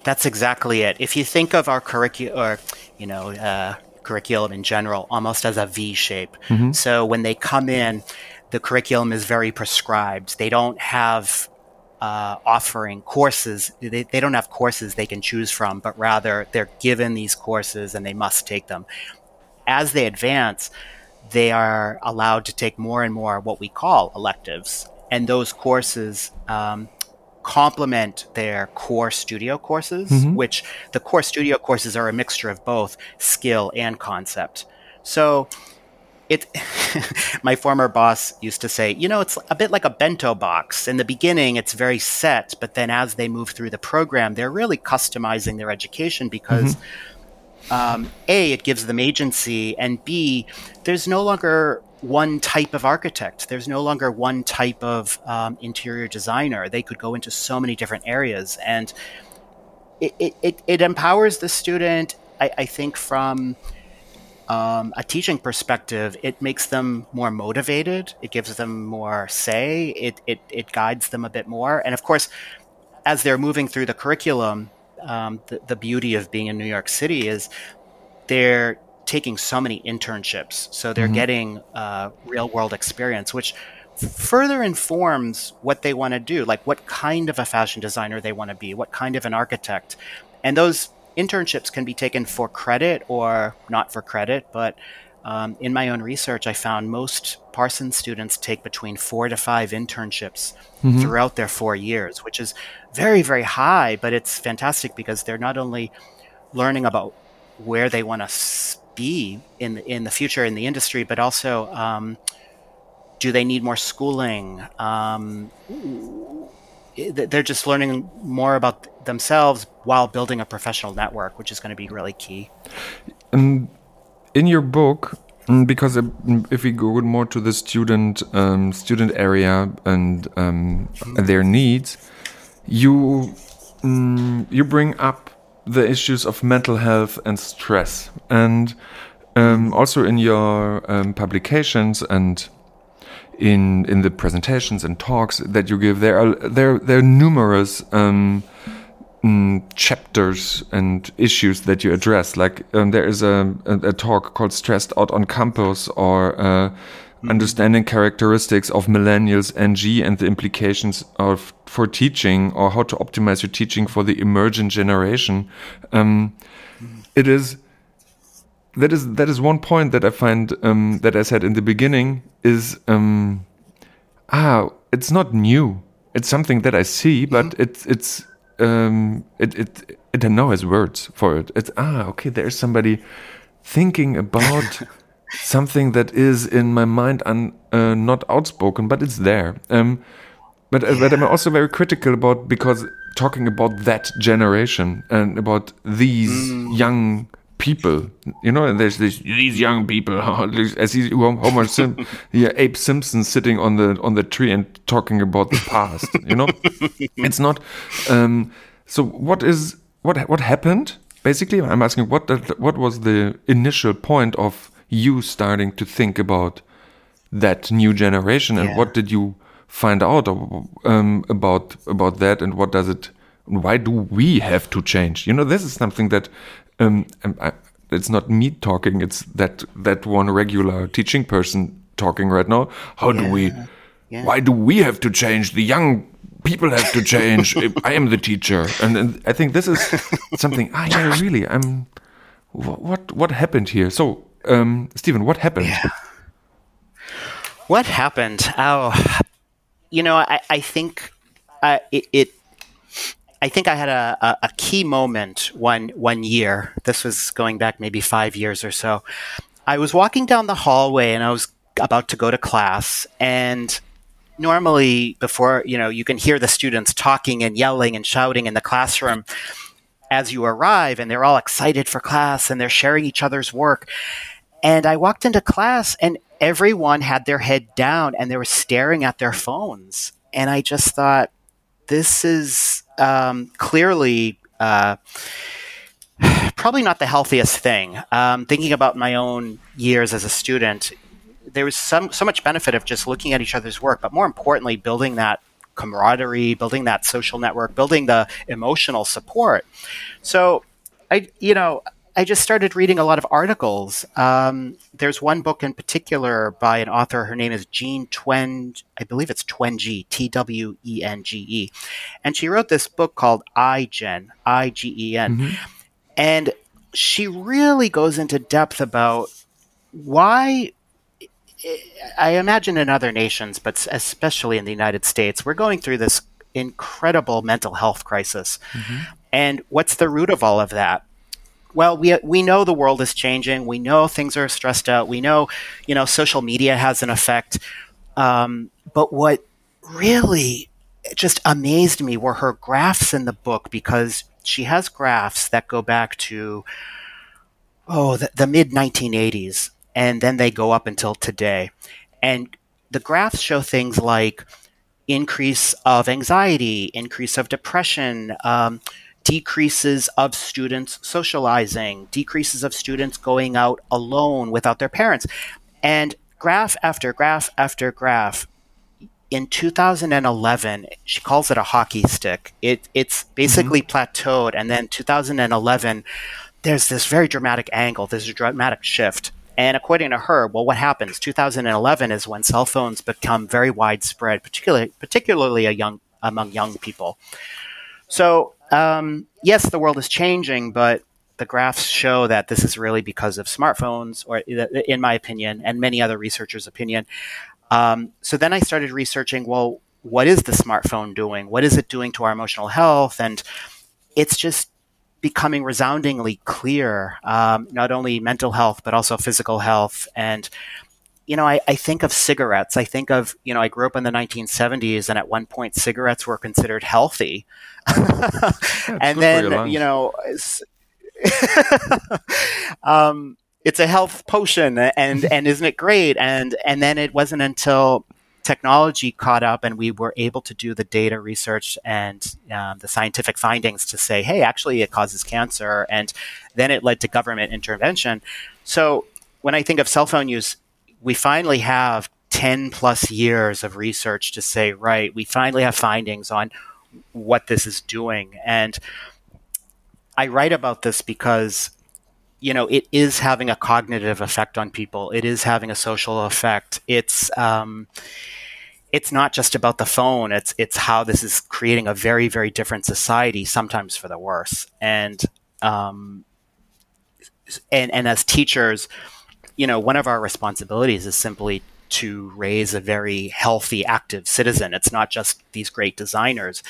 That's exactly it. If you think of our curriculum, or you know, uh, curriculum in general, almost as a V shape. Mm-hmm. So when they come in, the curriculum is very prescribed. They don't have uh, offering courses. They, they don't have courses they can choose from, but rather they're given these courses and they must take them. As they advance, they are allowed to take more and more what we call electives and those courses um, complement their core studio courses, mm-hmm. which the core studio courses are a mixture of both skill and concept. So it my former boss used to say, you know, it's a bit like a bento box. In the beginning, it's very set, but then as they move through the program, they're really customizing their education because mm-hmm. um, a it gives them agency, and b there's no longer one type of architect. There's no longer one type of um, interior designer. They could go into so many different areas, and it, it, it empowers the student. I, I think from um, a teaching perspective, it makes them more motivated. It gives them more say. It, it, it guides them a bit more. And of course, as they're moving through the curriculum, um, the, the beauty of being in New York City is they're taking so many internships. So they're mm-hmm. getting uh, real world experience, which further informs what they want to do, like what kind of a fashion designer they want to be, what kind of an architect. And those internships can be taken for credit or not for credit, but um, in my own research, I found most Parsons students take between four to five internships mm-hmm. throughout their four years, which is very, very high, but it's fantastic because they're not only learning about where they want to be in in the future in the industry, but also um, do they need more schooling? Um, they're just learning more about themselves while building a professional network, which is going to be really key. Um, in your book, mm, because if we go more to the student um, student area and um, their needs, you mm, you bring up the issues of mental health and stress. And um, also in your um, publications and in in the presentations and talks that you give, there are there there are numerous um, mm, chapters and issues that you address. Like um, there is a, a, a, talk called "Stressed Out on Campus" or uh, Mm-hmm. understanding characteristics of millennials NG and the implications of for teaching or how to optimize your teaching for the emergent generation. Um, mm-hmm. it is that is that is one point that I find um, that I said in the beginning is um, ah it's not new. It's something that I see, but mm-hmm. it's it's um, it it it now has words for it. It's ah okay. There's somebody thinking about something that is in my mind and uh, not outspoken, but it's there. Um, but, uh, but I'm also very critical about because talking about that generation and about these mm. young people, you know, and there's this, these young people, as he, Homer Sim, yeah, Abe Simpson sitting on the on the tree and talking about the past. You know, it's not. Um, so what is what what happened? Basically, I'm asking what what was the initial point of you starting to think about that new generation and yeah. what did you find out um, about about that and what does it why do we have to change you know this is something that um, I, it's not me talking it's that that one regular teaching person talking right now how yeah. do we yeah. why do we have to change the young people have to change i am the teacher and, and i think this is something ah yeah really i'm what what happened here so um, Steven, what happened? Yeah. What happened? Oh, you know, I, I think uh, it, it, I think I had a, a, a, key moment one one year. This was going back maybe five years or so. I was walking down the hallway and I was about to go to class, and normally before you know you can hear the students talking and yelling and shouting in the classroom as you arrive and they're all excited for class and they're sharing each other's work and i walked into class and everyone had their head down and they were staring at their phones and i just thought this is um, clearly uh, probably not the healthiest thing. Um, thinking about my own years as a student, there was some so much benefit of just looking at each other's work, but more importantly, building that camaraderie, building that social network, building the emotional support. So, I you know. I just started reading a lot of articles. Um, there's one book in particular by an author. Her name is Jean Twenge. I believe it's Twenge, T W E N G E. And she wrote this book called iGen, I G E N. Mm-hmm. And she really goes into depth about why I imagine in other nations, but especially in the United States, we're going through this incredible mental health crisis. Mm-hmm. And what's the root of all of that? Well, we we know the world is changing. We know things are stressed out. We know, you know, social media has an effect. Um, but what really just amazed me were her graphs in the book because she has graphs that go back to oh the, the mid 1980s and then they go up until today and the graphs show things like increase of anxiety increase of depression um, decreases of students socializing decreases of students going out alone without their parents and graph after graph after graph in 2011, she calls it a hockey stick. It it's basically mm-hmm. plateaued, and then 2011, there's this very dramatic angle. There's a dramatic shift. And according to her, well, what happens? 2011 is when cell phones become very widespread, particularly particularly a young among young people. So um, yes, the world is changing, but the graphs show that this is really because of smartphones, or in my opinion, and many other researchers' opinion. Um, so then I started researching, well, what is the smartphone doing? What is it doing to our emotional health? And it's just becoming resoundingly clear, um, not only mental health, but also physical health. And, you know, I, I, think of cigarettes. I think of, you know, I grew up in the 1970s, and at one point, cigarettes were considered healthy. yeah, and then, you know, um, it's a health potion and and isn't it great and and then it wasn't until technology caught up and we were able to do the data research and um, the scientific findings to say hey actually it causes cancer and then it led to government intervention so when i think of cell phone use we finally have 10 plus years of research to say right we finally have findings on what this is doing and i write about this because you know, it is having a cognitive effect on people. It is having a social effect. It's um, it's not just about the phone. It's it's how this is creating a very very different society, sometimes for the worse. And um, and and as teachers, you know, one of our responsibilities is simply to raise a very healthy, active citizen. It's not just these great designers.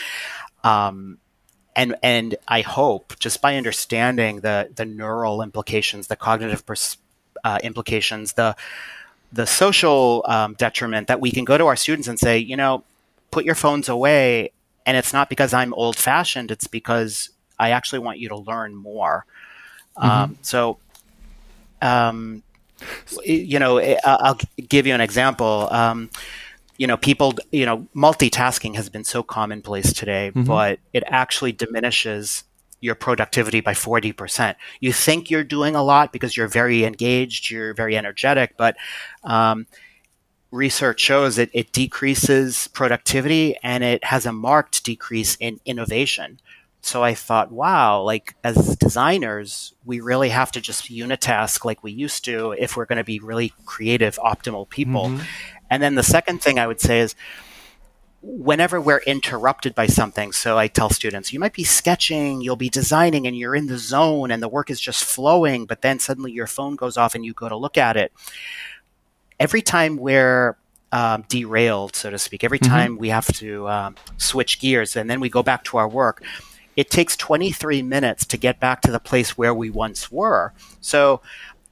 Um, and and I hope just by understanding the the neural implications, the cognitive pers- uh, implications, the the social um, detriment that we can go to our students and say, you know, put your phones away. And it's not because I'm old fashioned; it's because I actually want you to learn more. Mm-hmm. Um, so, um, you know, I'll give you an example. Um, you know, people, you know, multitasking has been so commonplace today, mm-hmm. but it actually diminishes your productivity by 40%. You think you're doing a lot because you're very engaged, you're very energetic, but um, research shows that it decreases productivity and it has a marked decrease in innovation. So I thought, wow, like as designers, we really have to just unitask like we used to if we're going to be really creative, optimal people. Mm-hmm. And then the second thing I would say is whenever we're interrupted by something, so I tell students, you might be sketching, you'll be designing, and you're in the zone and the work is just flowing, but then suddenly your phone goes off and you go to look at it. Every time we're um, derailed, so to speak, every mm-hmm. time we have to um, switch gears and then we go back to our work, it takes 23 minutes to get back to the place where we once were. So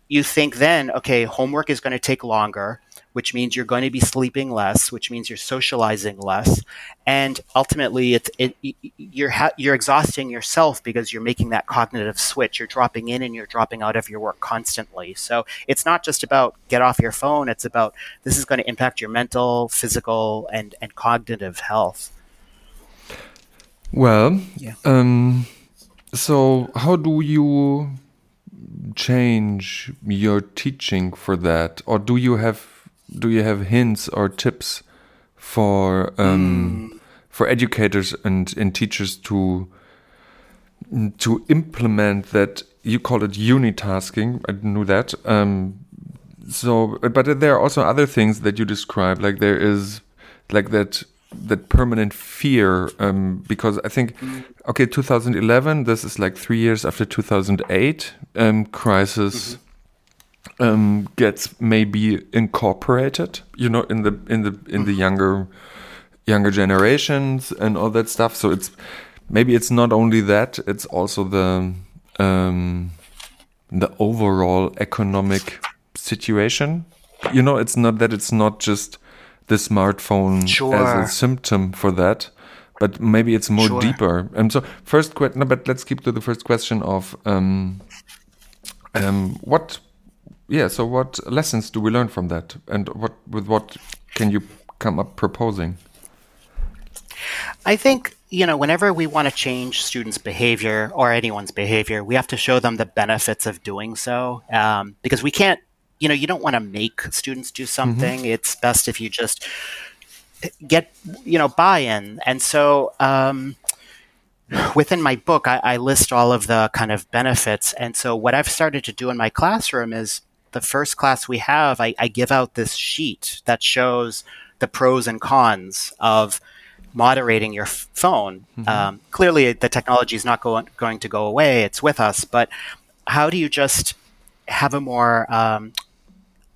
you think then, okay, homework is going to take longer, which means you're going to be sleeping less, which means you're socializing less, and ultimately, it's it, you're ha- you're exhausting yourself because you're making that cognitive switch. You're dropping in and you're dropping out of your work constantly. So it's not just about get off your phone. It's about this is going to impact your mental, physical, and and cognitive health. Well, yeah. Um, so how do you change your teaching for that, or do you have do you have hints or tips for um, mm. for educators and, and teachers to to implement that? You call it unitasking. I knew that. Um, so, but there are also other things that you describe, like there is like that that permanent fear um, because I think okay 2011 this is like three years after 2008 um, crisis mm-hmm. um, gets maybe incorporated you know in the in the in the mm-hmm. younger younger generations and all that stuff so it's maybe it's not only that it's also the um, the overall economic situation you know it's not that it's not just the smartphone sure. as a symptom for that but maybe it's more sure. deeper and so first question no, but let's keep to the first question of um, um, what yeah so what lessons do we learn from that and what with what can you come up proposing i think you know whenever we want to change students behavior or anyone's behavior we have to show them the benefits of doing so um, because we can't you know you don't want to make students do something. Mm-hmm. it's best if you just get you know buy-in. And so um, within my book I, I, list all of the kind of benefits. And so what i've started to do in my classroom is the first class we have i, I give out this sheet that shows the pros and cons of moderating your f- phone. Mm-hmm. um, clearly the technology is not go- going to go away. It's with us. But how do you just have a more um,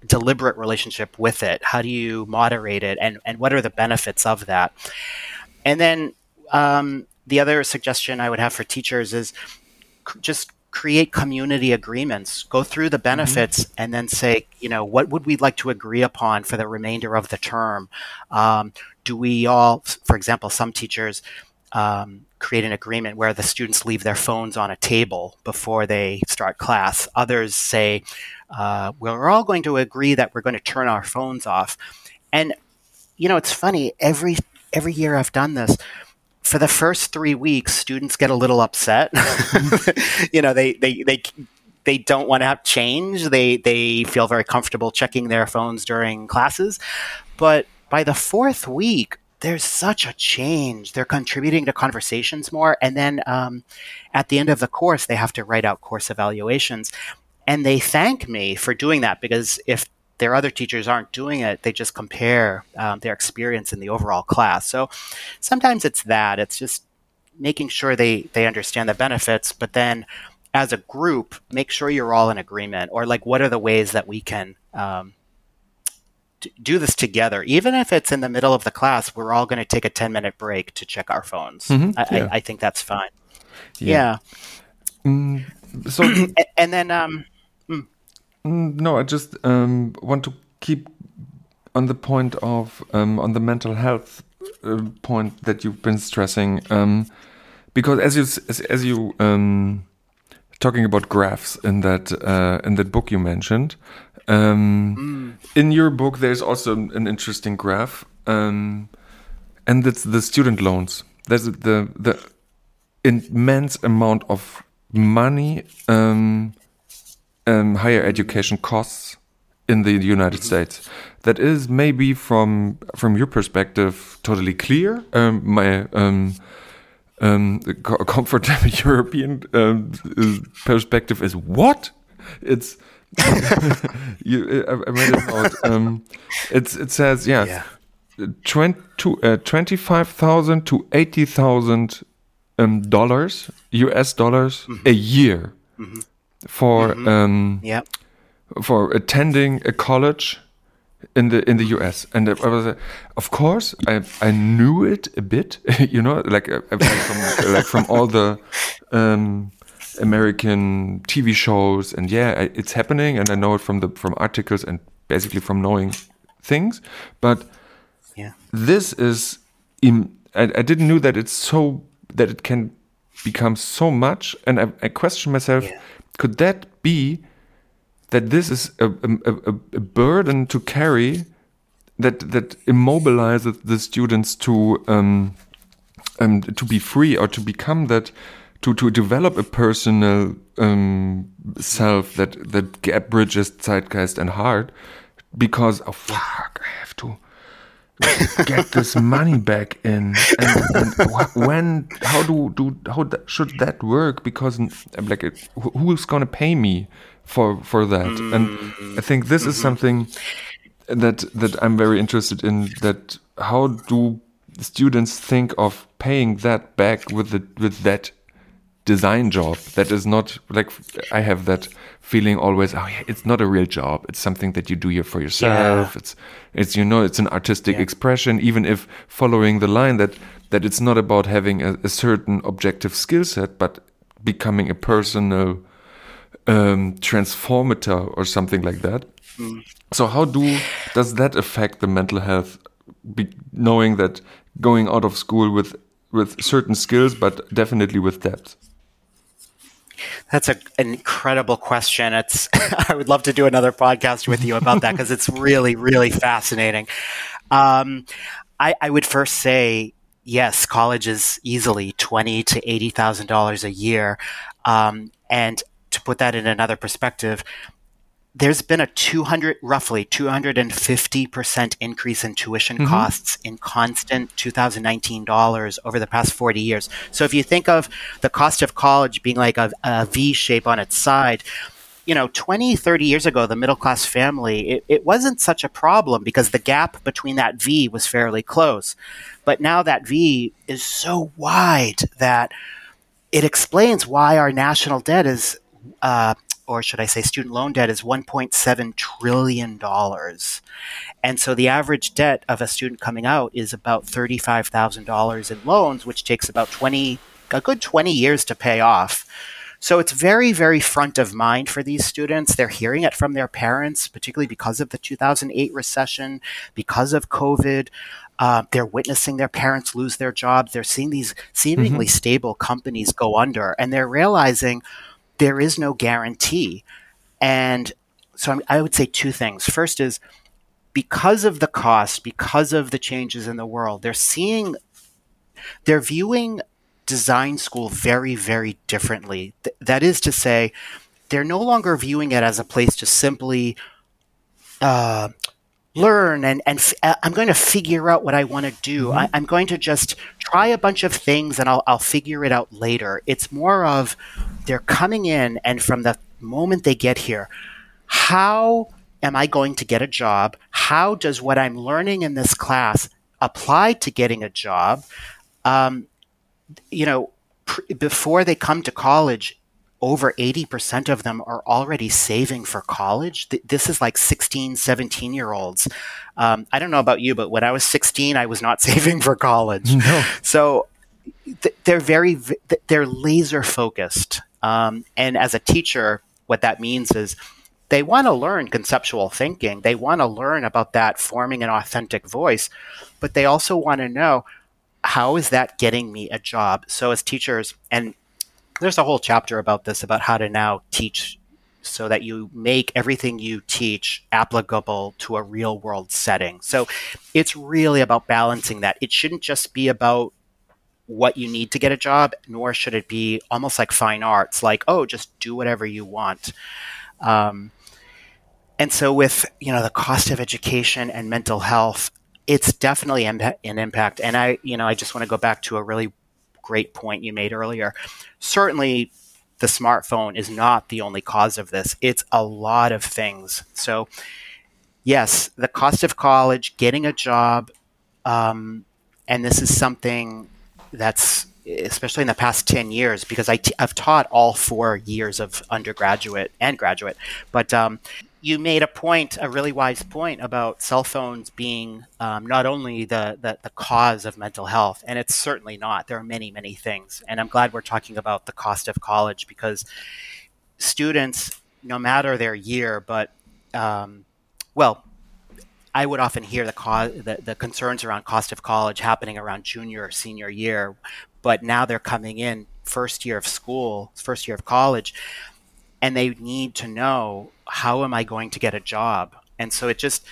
deliberate relationship with it? How do you moderate it, and and what are the benefits of that? And then um, the other suggestion I would have for teachers is c- just create community agreements. Go through the mm-hmm. benefits mm-hmm. and then say, you know, what would we like to agree upon for the remainder of the term? Um, do we all, for example, some teachers um, create an agreement where the students leave their phones on a table before they start class. Others say, uh, we're all going to agree that we're going to turn our phones off. And, you know, it's funny, every, every year I've done this, for the first three weeks, students get a little upset. you know, they, they, they, they don't want to have change. They, they feel very comfortable checking their phones during classes. But by the fourth week, there's such a change. They're contributing to conversations more. And then um, at the end of the course, they have to write out course evaluations. And they thank me for doing that because if their other teachers aren't doing it, they just compare um, their experience in the overall class. So sometimes it's that. It's just making sure they, they understand the benefits, but then as a group, make sure you're all in agreement or like what are the ways that we can um, do this together, even if it's in the middle of the class. We're all going to take a ten minute break to check our phones. Mm-hmm, I, yeah. I, I, think that's fine. Yeah. yeah. Mm, so and then um, mm. mm. no, I just um, want to keep on the point of um, on the mental health uh, point that you've been stressing um, because as you as, as you um, talking about graphs in that uh, in that book you mentioned um, mm. In your book, there's also an interesting graph, um, and it's the student loans. There's the the immense amount of money um, um higher education costs in the United States. That is maybe from from your perspective totally clear. Um, my um, um, comfortable European um, perspective is what? It's you, I, I read it out. Um, it's it says yeah, yeah. 20, uh, twenty five thousand to eighty thousand um, dollars U.S. dollars mm -hmm. a year mm -hmm. for mm -hmm. um, yeah. for attending a college in the in the U.S. And I was, uh, of course, I I knew it a bit, you know, like uh, from like from all the um, American TV shows, and yeah, it's happening, and I know it from the from articles and basically from knowing things. But yeah, this is. In, I, I didn't know that it's so that it can become so much, and I, I question myself: yeah. could that be that this is a, a, a burden to carry that that immobilizes the students to um, um, to be free or to become that to to develop a personal um, self that that gap bridges zeitgeist and heart because oh fuck I have to get this money back in and, and when how do do how that, should that work because like who's gonna pay me for for that mm. and I think this is mm-hmm. something that that I'm very interested in that how do students think of paying that back with the with that design job that is not like I have that feeling always oh yeah it's not a real job it's something that you do here for yourself yeah. it's it's you know it's an artistic yeah. expression even if following the line that that it's not about having a, a certain objective skill set but becoming a personal um, transformator or something like that mm. so how do does that affect the mental health be, knowing that going out of school with with certain skills, but definitely with depth? That's a, an incredible question. It's I would love to do another podcast with you about that because it's really, really fascinating. Um, I, I would first say yes, college is easily twenty to eighty thousand dollars a year, um, and to put that in another perspective, there's been a 200 roughly 250% increase in tuition mm-hmm. costs in constant 2019 dollars over the past 40 years so if you think of the cost of college being like a, a v shape on its side you know 20 30 years ago the middle class family it, it wasn't such a problem because the gap between that v was fairly close but now that v is so wide that it explains why our national debt is uh, or should I say student loan debt is $1.7 trillion. And so the average debt of a student coming out is about $35,000 in loans, which takes about 20, a good 20 years to pay off. So it's very, very front of mind for these students. They're hearing it from their parents, particularly because of the 2008 recession, because of COVID. Uh, they're witnessing their parents lose their jobs. They're seeing these seemingly mm-hmm. stable companies go under, and they're realizing, there is no guarantee. And so I would say two things. First is because of the cost, because of the changes in the world, they're seeing, they're viewing design school very, very differently. Th- that is to say, they're no longer viewing it as a place to simply uh, learn and, and f- uh, I'm going to figure out what I want to do. Mm-hmm. I, am going to just try a bunch of things and I'll, I'll figure it out later. It's more of they're coming in and from the moment they get here, how am I going to get a job? How does what I'm learning in this class apply to getting a job? Um, you know, pr- before they come to college, over 80% of them are already saving for college. Th- this is like 16, 17 year olds. Um, I don't know about you, but when I was 16, I was not saving for college. No. So th- they're very, they're laser focused. Um, and as a teacher, what that means is they want to learn conceptual thinking. They want to learn about that forming an authentic voice, but they also want to know how is that getting me a job? So as teachers, and there's a whole chapter about this about how to now teach so that you make everything you teach applicable to a real world setting. So it's really about balancing that. It shouldn't just be about what you need to get a job, nor should it be almost like fine arts, like, oh, just do whatever you want. Um, and so with, you know, the cost of education and mental health, it's definitely an impact. And I, you know, I just want to go back to a really great point you made earlier. Certainly, the smartphone is not the only cause of this. It's a lot of things. So, yes, the cost of college, getting a job, um, and this is something that's especially in the past 10 years because i t- I've taught all four years of undergraduate and graduate but um, you made a point, a really wise point about cell phones being um, not only the, the, the cause of mental health, and it's certainly not. There are many, many things, and I'm glad we're talking about the cost of college because students, no matter their year, but um, well, I would often hear the, co- the, the concerns around cost of college happening around junior or senior year, but now they're coming in first year of school, first year of college, and they need to know how am I going to get a job? And so it just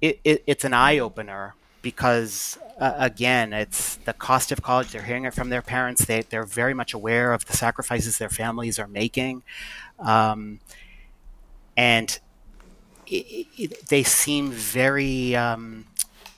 it, it it's an eye opener because uh, again, it's the cost of college. They're hearing it from their parents. They they're very much aware of the sacrifices their families are making, um, and it, it, they seem very. Um,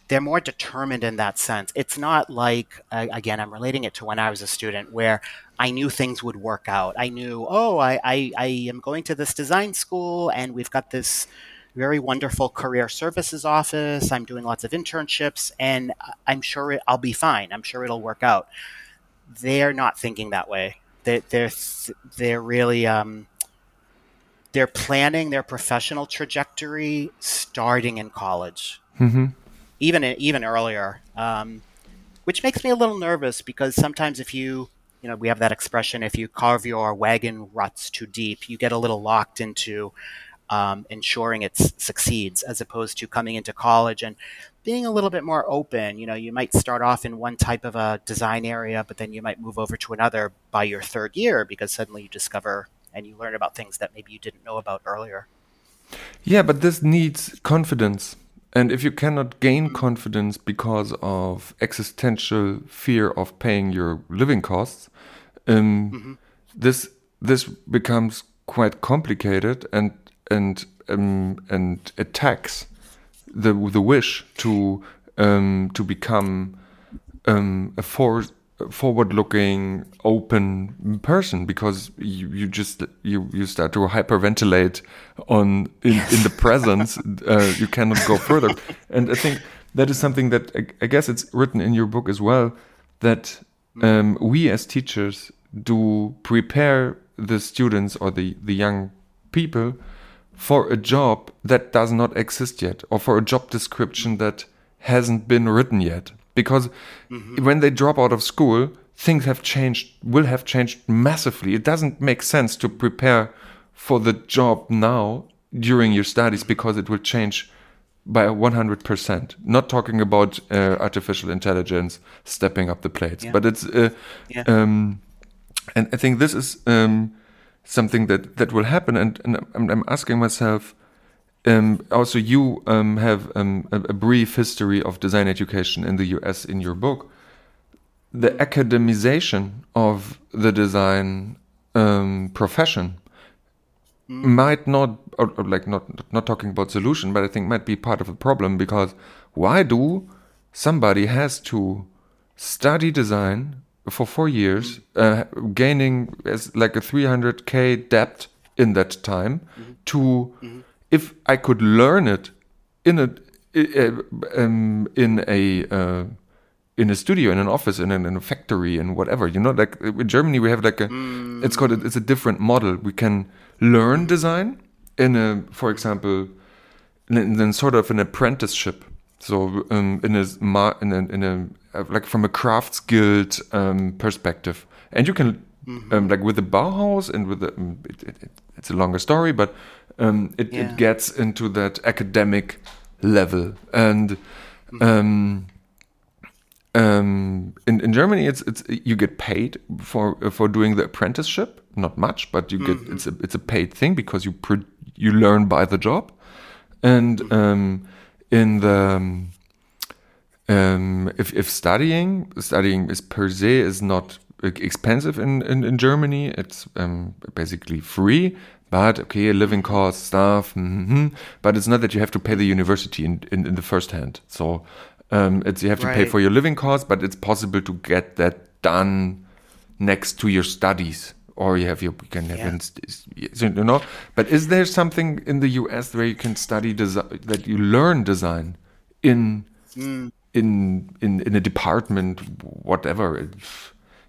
they're more determined in that sense. It's not like, again, I'm relating it to when I was a student where I knew things would work out. I knew, oh, I, I, I am going to this design school and we've got this very wonderful career services office. I'm doing lots of internships and I'm sure it, I'll be fine. I'm sure it'll work out. They're not thinking that way. They, they're, they're really, um, they're planning their professional trajectory starting in college. Mm-hmm even even earlier, um, which makes me a little nervous because sometimes if you you know we have that expression if you carve your wagon ruts too deep, you get a little locked into um, ensuring it succeeds as opposed to coming into college and being a little bit more open. You know, you might start off in one type of a design area, but then you might move over to another by your third year because suddenly you discover and you learn about things that maybe you didn't know about earlier. Yeah, but this needs confidence. And if you cannot gain confidence because of existential fear of paying your living costs, um, mm-hmm. this this becomes quite complicated and and um, and attacks the the wish to um, to become um, a force forward-looking, open person because you, you just you you start to hyperventilate on in, in the presence. Uh, you cannot go further, and I think that is something that I, I guess it's written in your book as well that um, we as teachers do prepare the students or the the young people for a job that does not exist yet or for a job description that hasn't been written yet because mm-hmm. when they drop out of school, things have changed, will have changed massively. It doesn't make sense to prepare for the job now during your studies because it will change by 100%. Not talking about uh, artificial intelligence stepping up the plates, yeah. but it's, uh, yeah. um, and I think this is um, something that, that will happen. And, and I'm, I'm asking myself, um, also, you um, have um, a, a, brief history of design education in the US in your book. The academization of the design um, profession mm. might not, or, or like not not talking about solution, but I think might be part of the problem because why do somebody has to study design for four years, mm. uh, gaining as like a 300k debt in that time mm -hmm. to -hmm if I could learn it in a um, in a uh, in a studio, in an office, in, in a factory, and whatever. You know, like in Germany, we have like a mm. it's called a, it's a different model. We can learn design in a, for example, in, in sort of an apprenticeship. So um, in a in a, in a like from a crafts guild um, perspective, and you can mm -hmm. like with the Bauhaus and with the um, it, it, it's a longer story, but um, it, yeah. it, gets into that academic level. And mm-hmm. um, um, in, in Germany, it's it's you get paid for for doing the apprenticeship. Not much, but you get mm -hmm. it's a it's a paid thing because you you learn by the job. And mm -hmm. in the um, if if studying studying is per se is not expensive in, in, in Germany. It's um, basically free, but okay, living costs, stuff. Mm-hmm, but it's not that you have to pay the university in, in, in the first hand. So um, it's you have to right. pay for your living costs, but it's possible to get that done next to your studies. Or you have your you can have yeah. you know. But is there something in the U.S. where you can study design that you learn design in mm. in in in a department, whatever?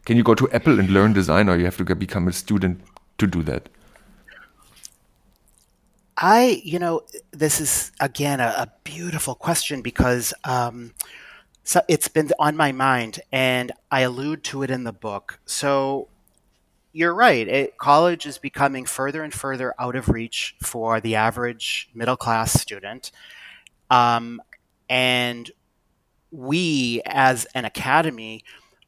Can you go to Apple and learn design, or you have to become a student to do that? I, you know, this is again a, a beautiful question because um, so it's been on my mind, and I allude to it in the book. So you're right. It, college is becoming further and further out of reach for the average middle class student. Um, and we, as an academy,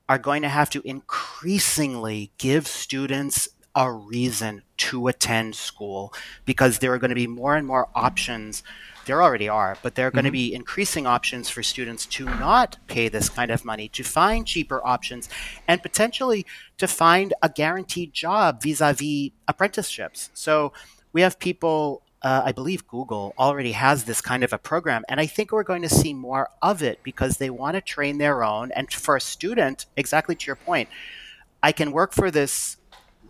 are going to have to increasingly give students a reason to attend school because there are going to be more and more options. There already are, but there are going mm-hmm. to be increasing options for students to not pay this kind of money, to find cheaper options, and potentially to find a guaranteed job vis a vis apprenticeships. So we have people uh, I believe Google already has this kind of a program, and I think we're going to see more of it because they want to train their own. And for a student, exactly to your point, I can work for this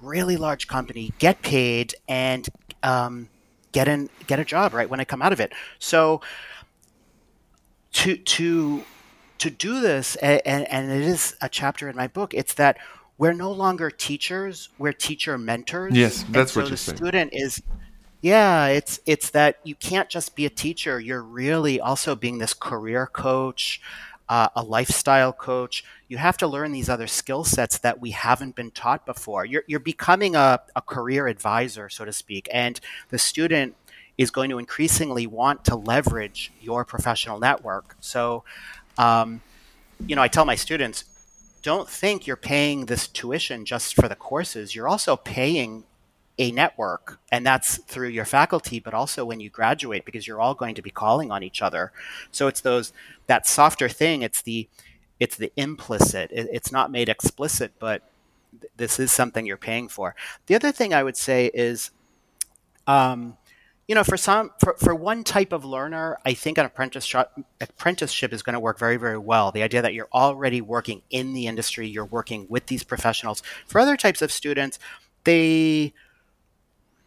really large company, get paid, and um, get in get a job right when I come out of it. So to to to do this, and, and it is a chapter in my book. It's that we're no longer teachers; we're teacher mentors. Yes, that's and what you're the saying. student is yeah, it's it's that you can't just be a teacher. You're really also being this career coach, uh, a lifestyle coach. You have to learn these other skill sets that we haven't been taught before. You're you're becoming a, a career advisor, so to speak, and the student is going to increasingly want to leverage your professional network. So, um, you know, I tell my students, don't think you're paying this tuition just for the courses. You're also paying a network and that's through your faculty but also when you graduate because you're all going to be calling on each other so it's those that softer thing it's the it's the implicit. It, it's not made explicit but th- this is something you're paying for. The other thing i would say is um, you know for some for, for one type of learner i think an apprenticeship apprenticeship is going to work very very well. The idea that you're already working in the industry you're working with these professionals. For other types of students they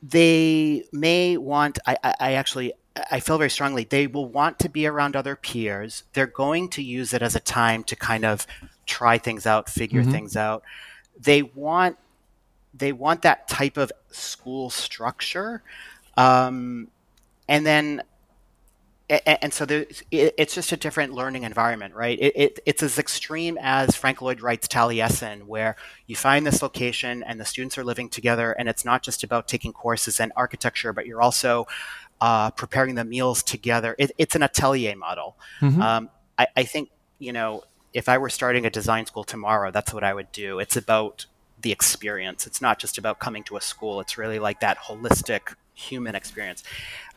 they may want I, I, I actually I feel very strongly they will want to be around other peers. They're going to use it as a time to kind of try things out, figure mm-hmm. things out. They want they want that type of school structure, um, and then and, so it's just a different learning environment, right? It, it, it's as extreme as Frank Lloyd Wright's Taliesin, where you find this location and the students are living together, and it's not just about taking courses in architecture, but you're also uh, preparing the meals together. It, it's an atelier model. Mm-hmm. Um, I, I think you know if I were starting a design school tomorrow, that's what I would do. It's about the experience. It's not just about coming to a school. It's really like that holistic human experience.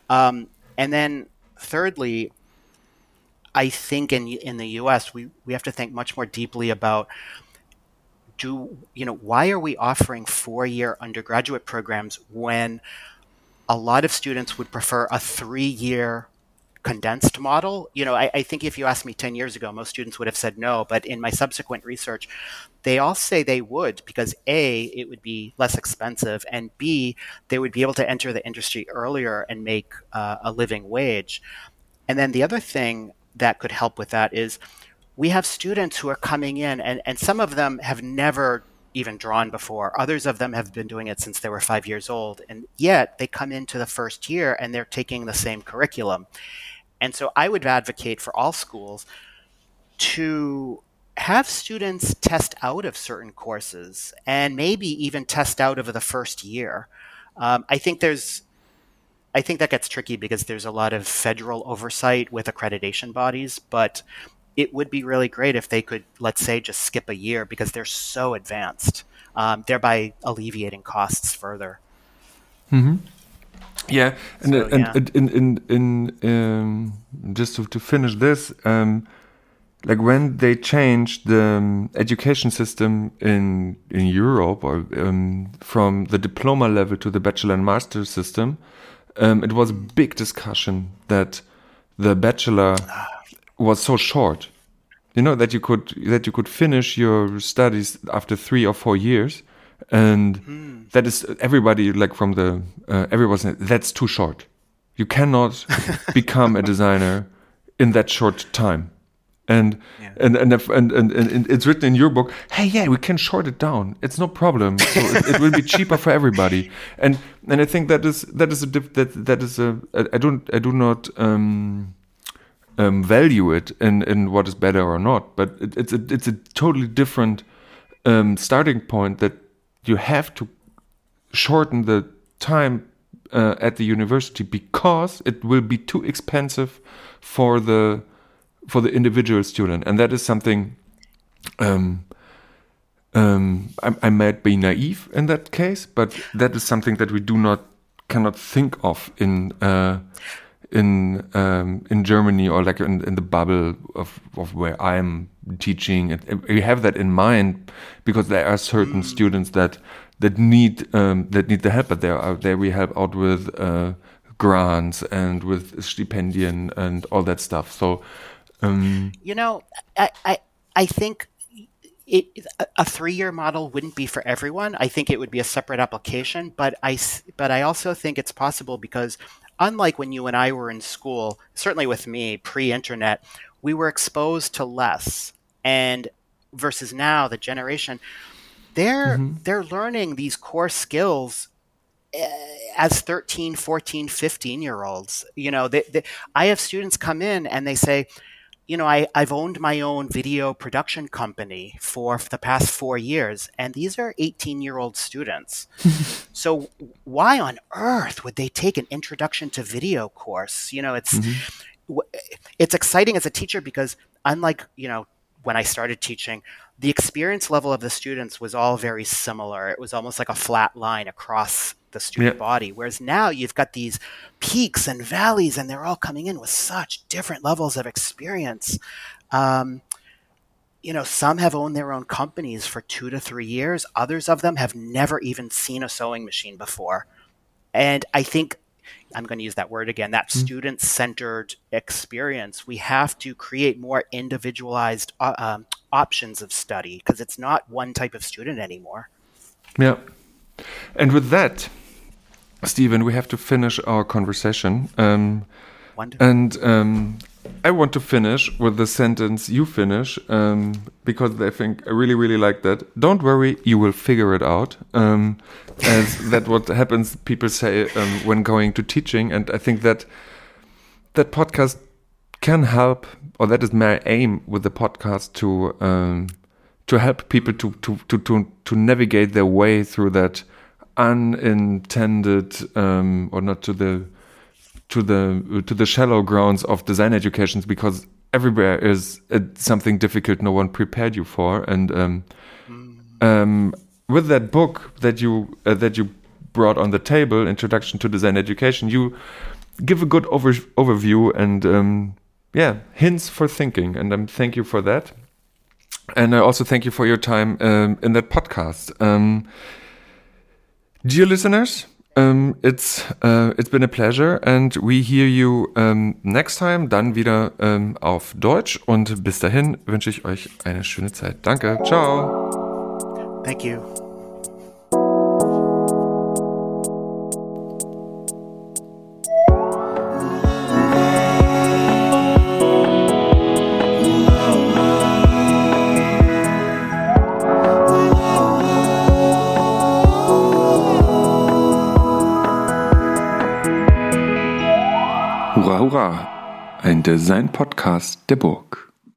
Um, and then thirdly, I think in in the U.S. we we have to think much more deeply about do you know why are we offering four year undergraduate programs when a lot of students would prefer a three year condensed model. You know, I, I, think if you asked me 10 years ago, most students would have said no. But in my subsequent research, they all say they would because A, it would be less expensive, and B, they would be able to enter the industry earlier and make uh, a living wage. And then the other thing that could help with that is we have students who are coming in, and, and some of them have never even drawn before. Others of them have been doing it since they were five years old. And yet they come into the first year and they're taking the same curriculum. And so I would advocate for all schools to have students test out of certain courses and maybe even test out of the first year. Um, I think there's I think that gets tricky because there's a lot of federal oversight with accreditation bodies, but it would be really great if they could, let's say, just skip a year because they're so advanced, um, thereby alleviating costs further. Mm-hmm. Yeah, and so, and, yeah. and in in in um, just to, to finish this, um, like when they changed the um, education system in in Europe or um, from the diploma level to the bachelor and master system, um, it was a big discussion that the bachelor was so short. You know that you could that you could finish your studies after three or four years, and mm. that is everybody like from the uh, everyone that's too short. You cannot become a designer in that short time. And, yeah. and, and, and, and, and, it's written in your book, hey, yeah, we can short it down. It's no problem. So it, it, will be cheaper for everybody. And and I think that is that is a that that is a I don't I do not um, um, value it in, in what is better or not, but it, it's a it's a totally different um, starting point that you have to shorten the time uh, at the university because it will be too expensive for the for the individual student, and that is something. Um, um, I, I, might be naive in that case, but that is something that we do not cannot think of in uh, in um, in Germany or like in, in the bubble of, of where I'm teaching. And we have that in mind because there are certain mm. students that that need um, that need the help, but there are there we help out with uh, grants and with stipendium and all that stuff. So um, you know, I, I, I think it, a three-year model wouldn't be for everyone. I think it would be a separate application, but I, but I also think it's possible because unlike when you and I were in school, certainly with me pre-internet, we were exposed to less. And versus now, the generation, they're mm-hmm. they're learning these core skills uh, as 13 14 15 year olds you know they, they, i have students come in and they say you know, I, I've owned my own video production company for the past four years, and these are 18 year old students. so, why on earth would they take an introduction to video course? You know, it's mm-hmm. it's exciting as a teacher because unlike you know when I started teaching, the experience level of the students was all very similar. It was almost like a flat line across the student body. Whereas now you've got these peaks and valleys, and they're all coming in with such different levels of experience. Um, you know, some have owned their own companies for two to three years. Others of them have never even seen a sewing machine before. And I think I'm going to use that word again, that mm-hmm. student centered experience. We have to create more individualized uh, um, options of study because it's not one type of student anymore. Yeah. And with that, Steven, we have to finish our conversation. Um, and um, I want to finish with the sentence you finish um, because I think I really, really like that. Don't worry, you will figure it out. Um, as that what happens, people say um, when going to teaching, and I think that that podcast can help, or that is my aim with the podcast to um, to help people to to to to, to navigate their way through that unintended um, or not to the to the to the shallow grounds of design educations because everywhere is uh, something difficult no one prepared you for. And um, um, with that book that you uh, that you brought on the table introduction to design education you give a good over overview and um, yeah hints for thinking. And um, thank you for that and I also thank you for your time um, in that podcast um, dear listeners um, it's uh, it's been a pleasure and we hear you next time, dann wieder auf Deutsch und bis dahin wünsche ich euch eine schöne Zeit. Danke, ciao. Thank you. Hurra, ein Design-Podcast der Burg.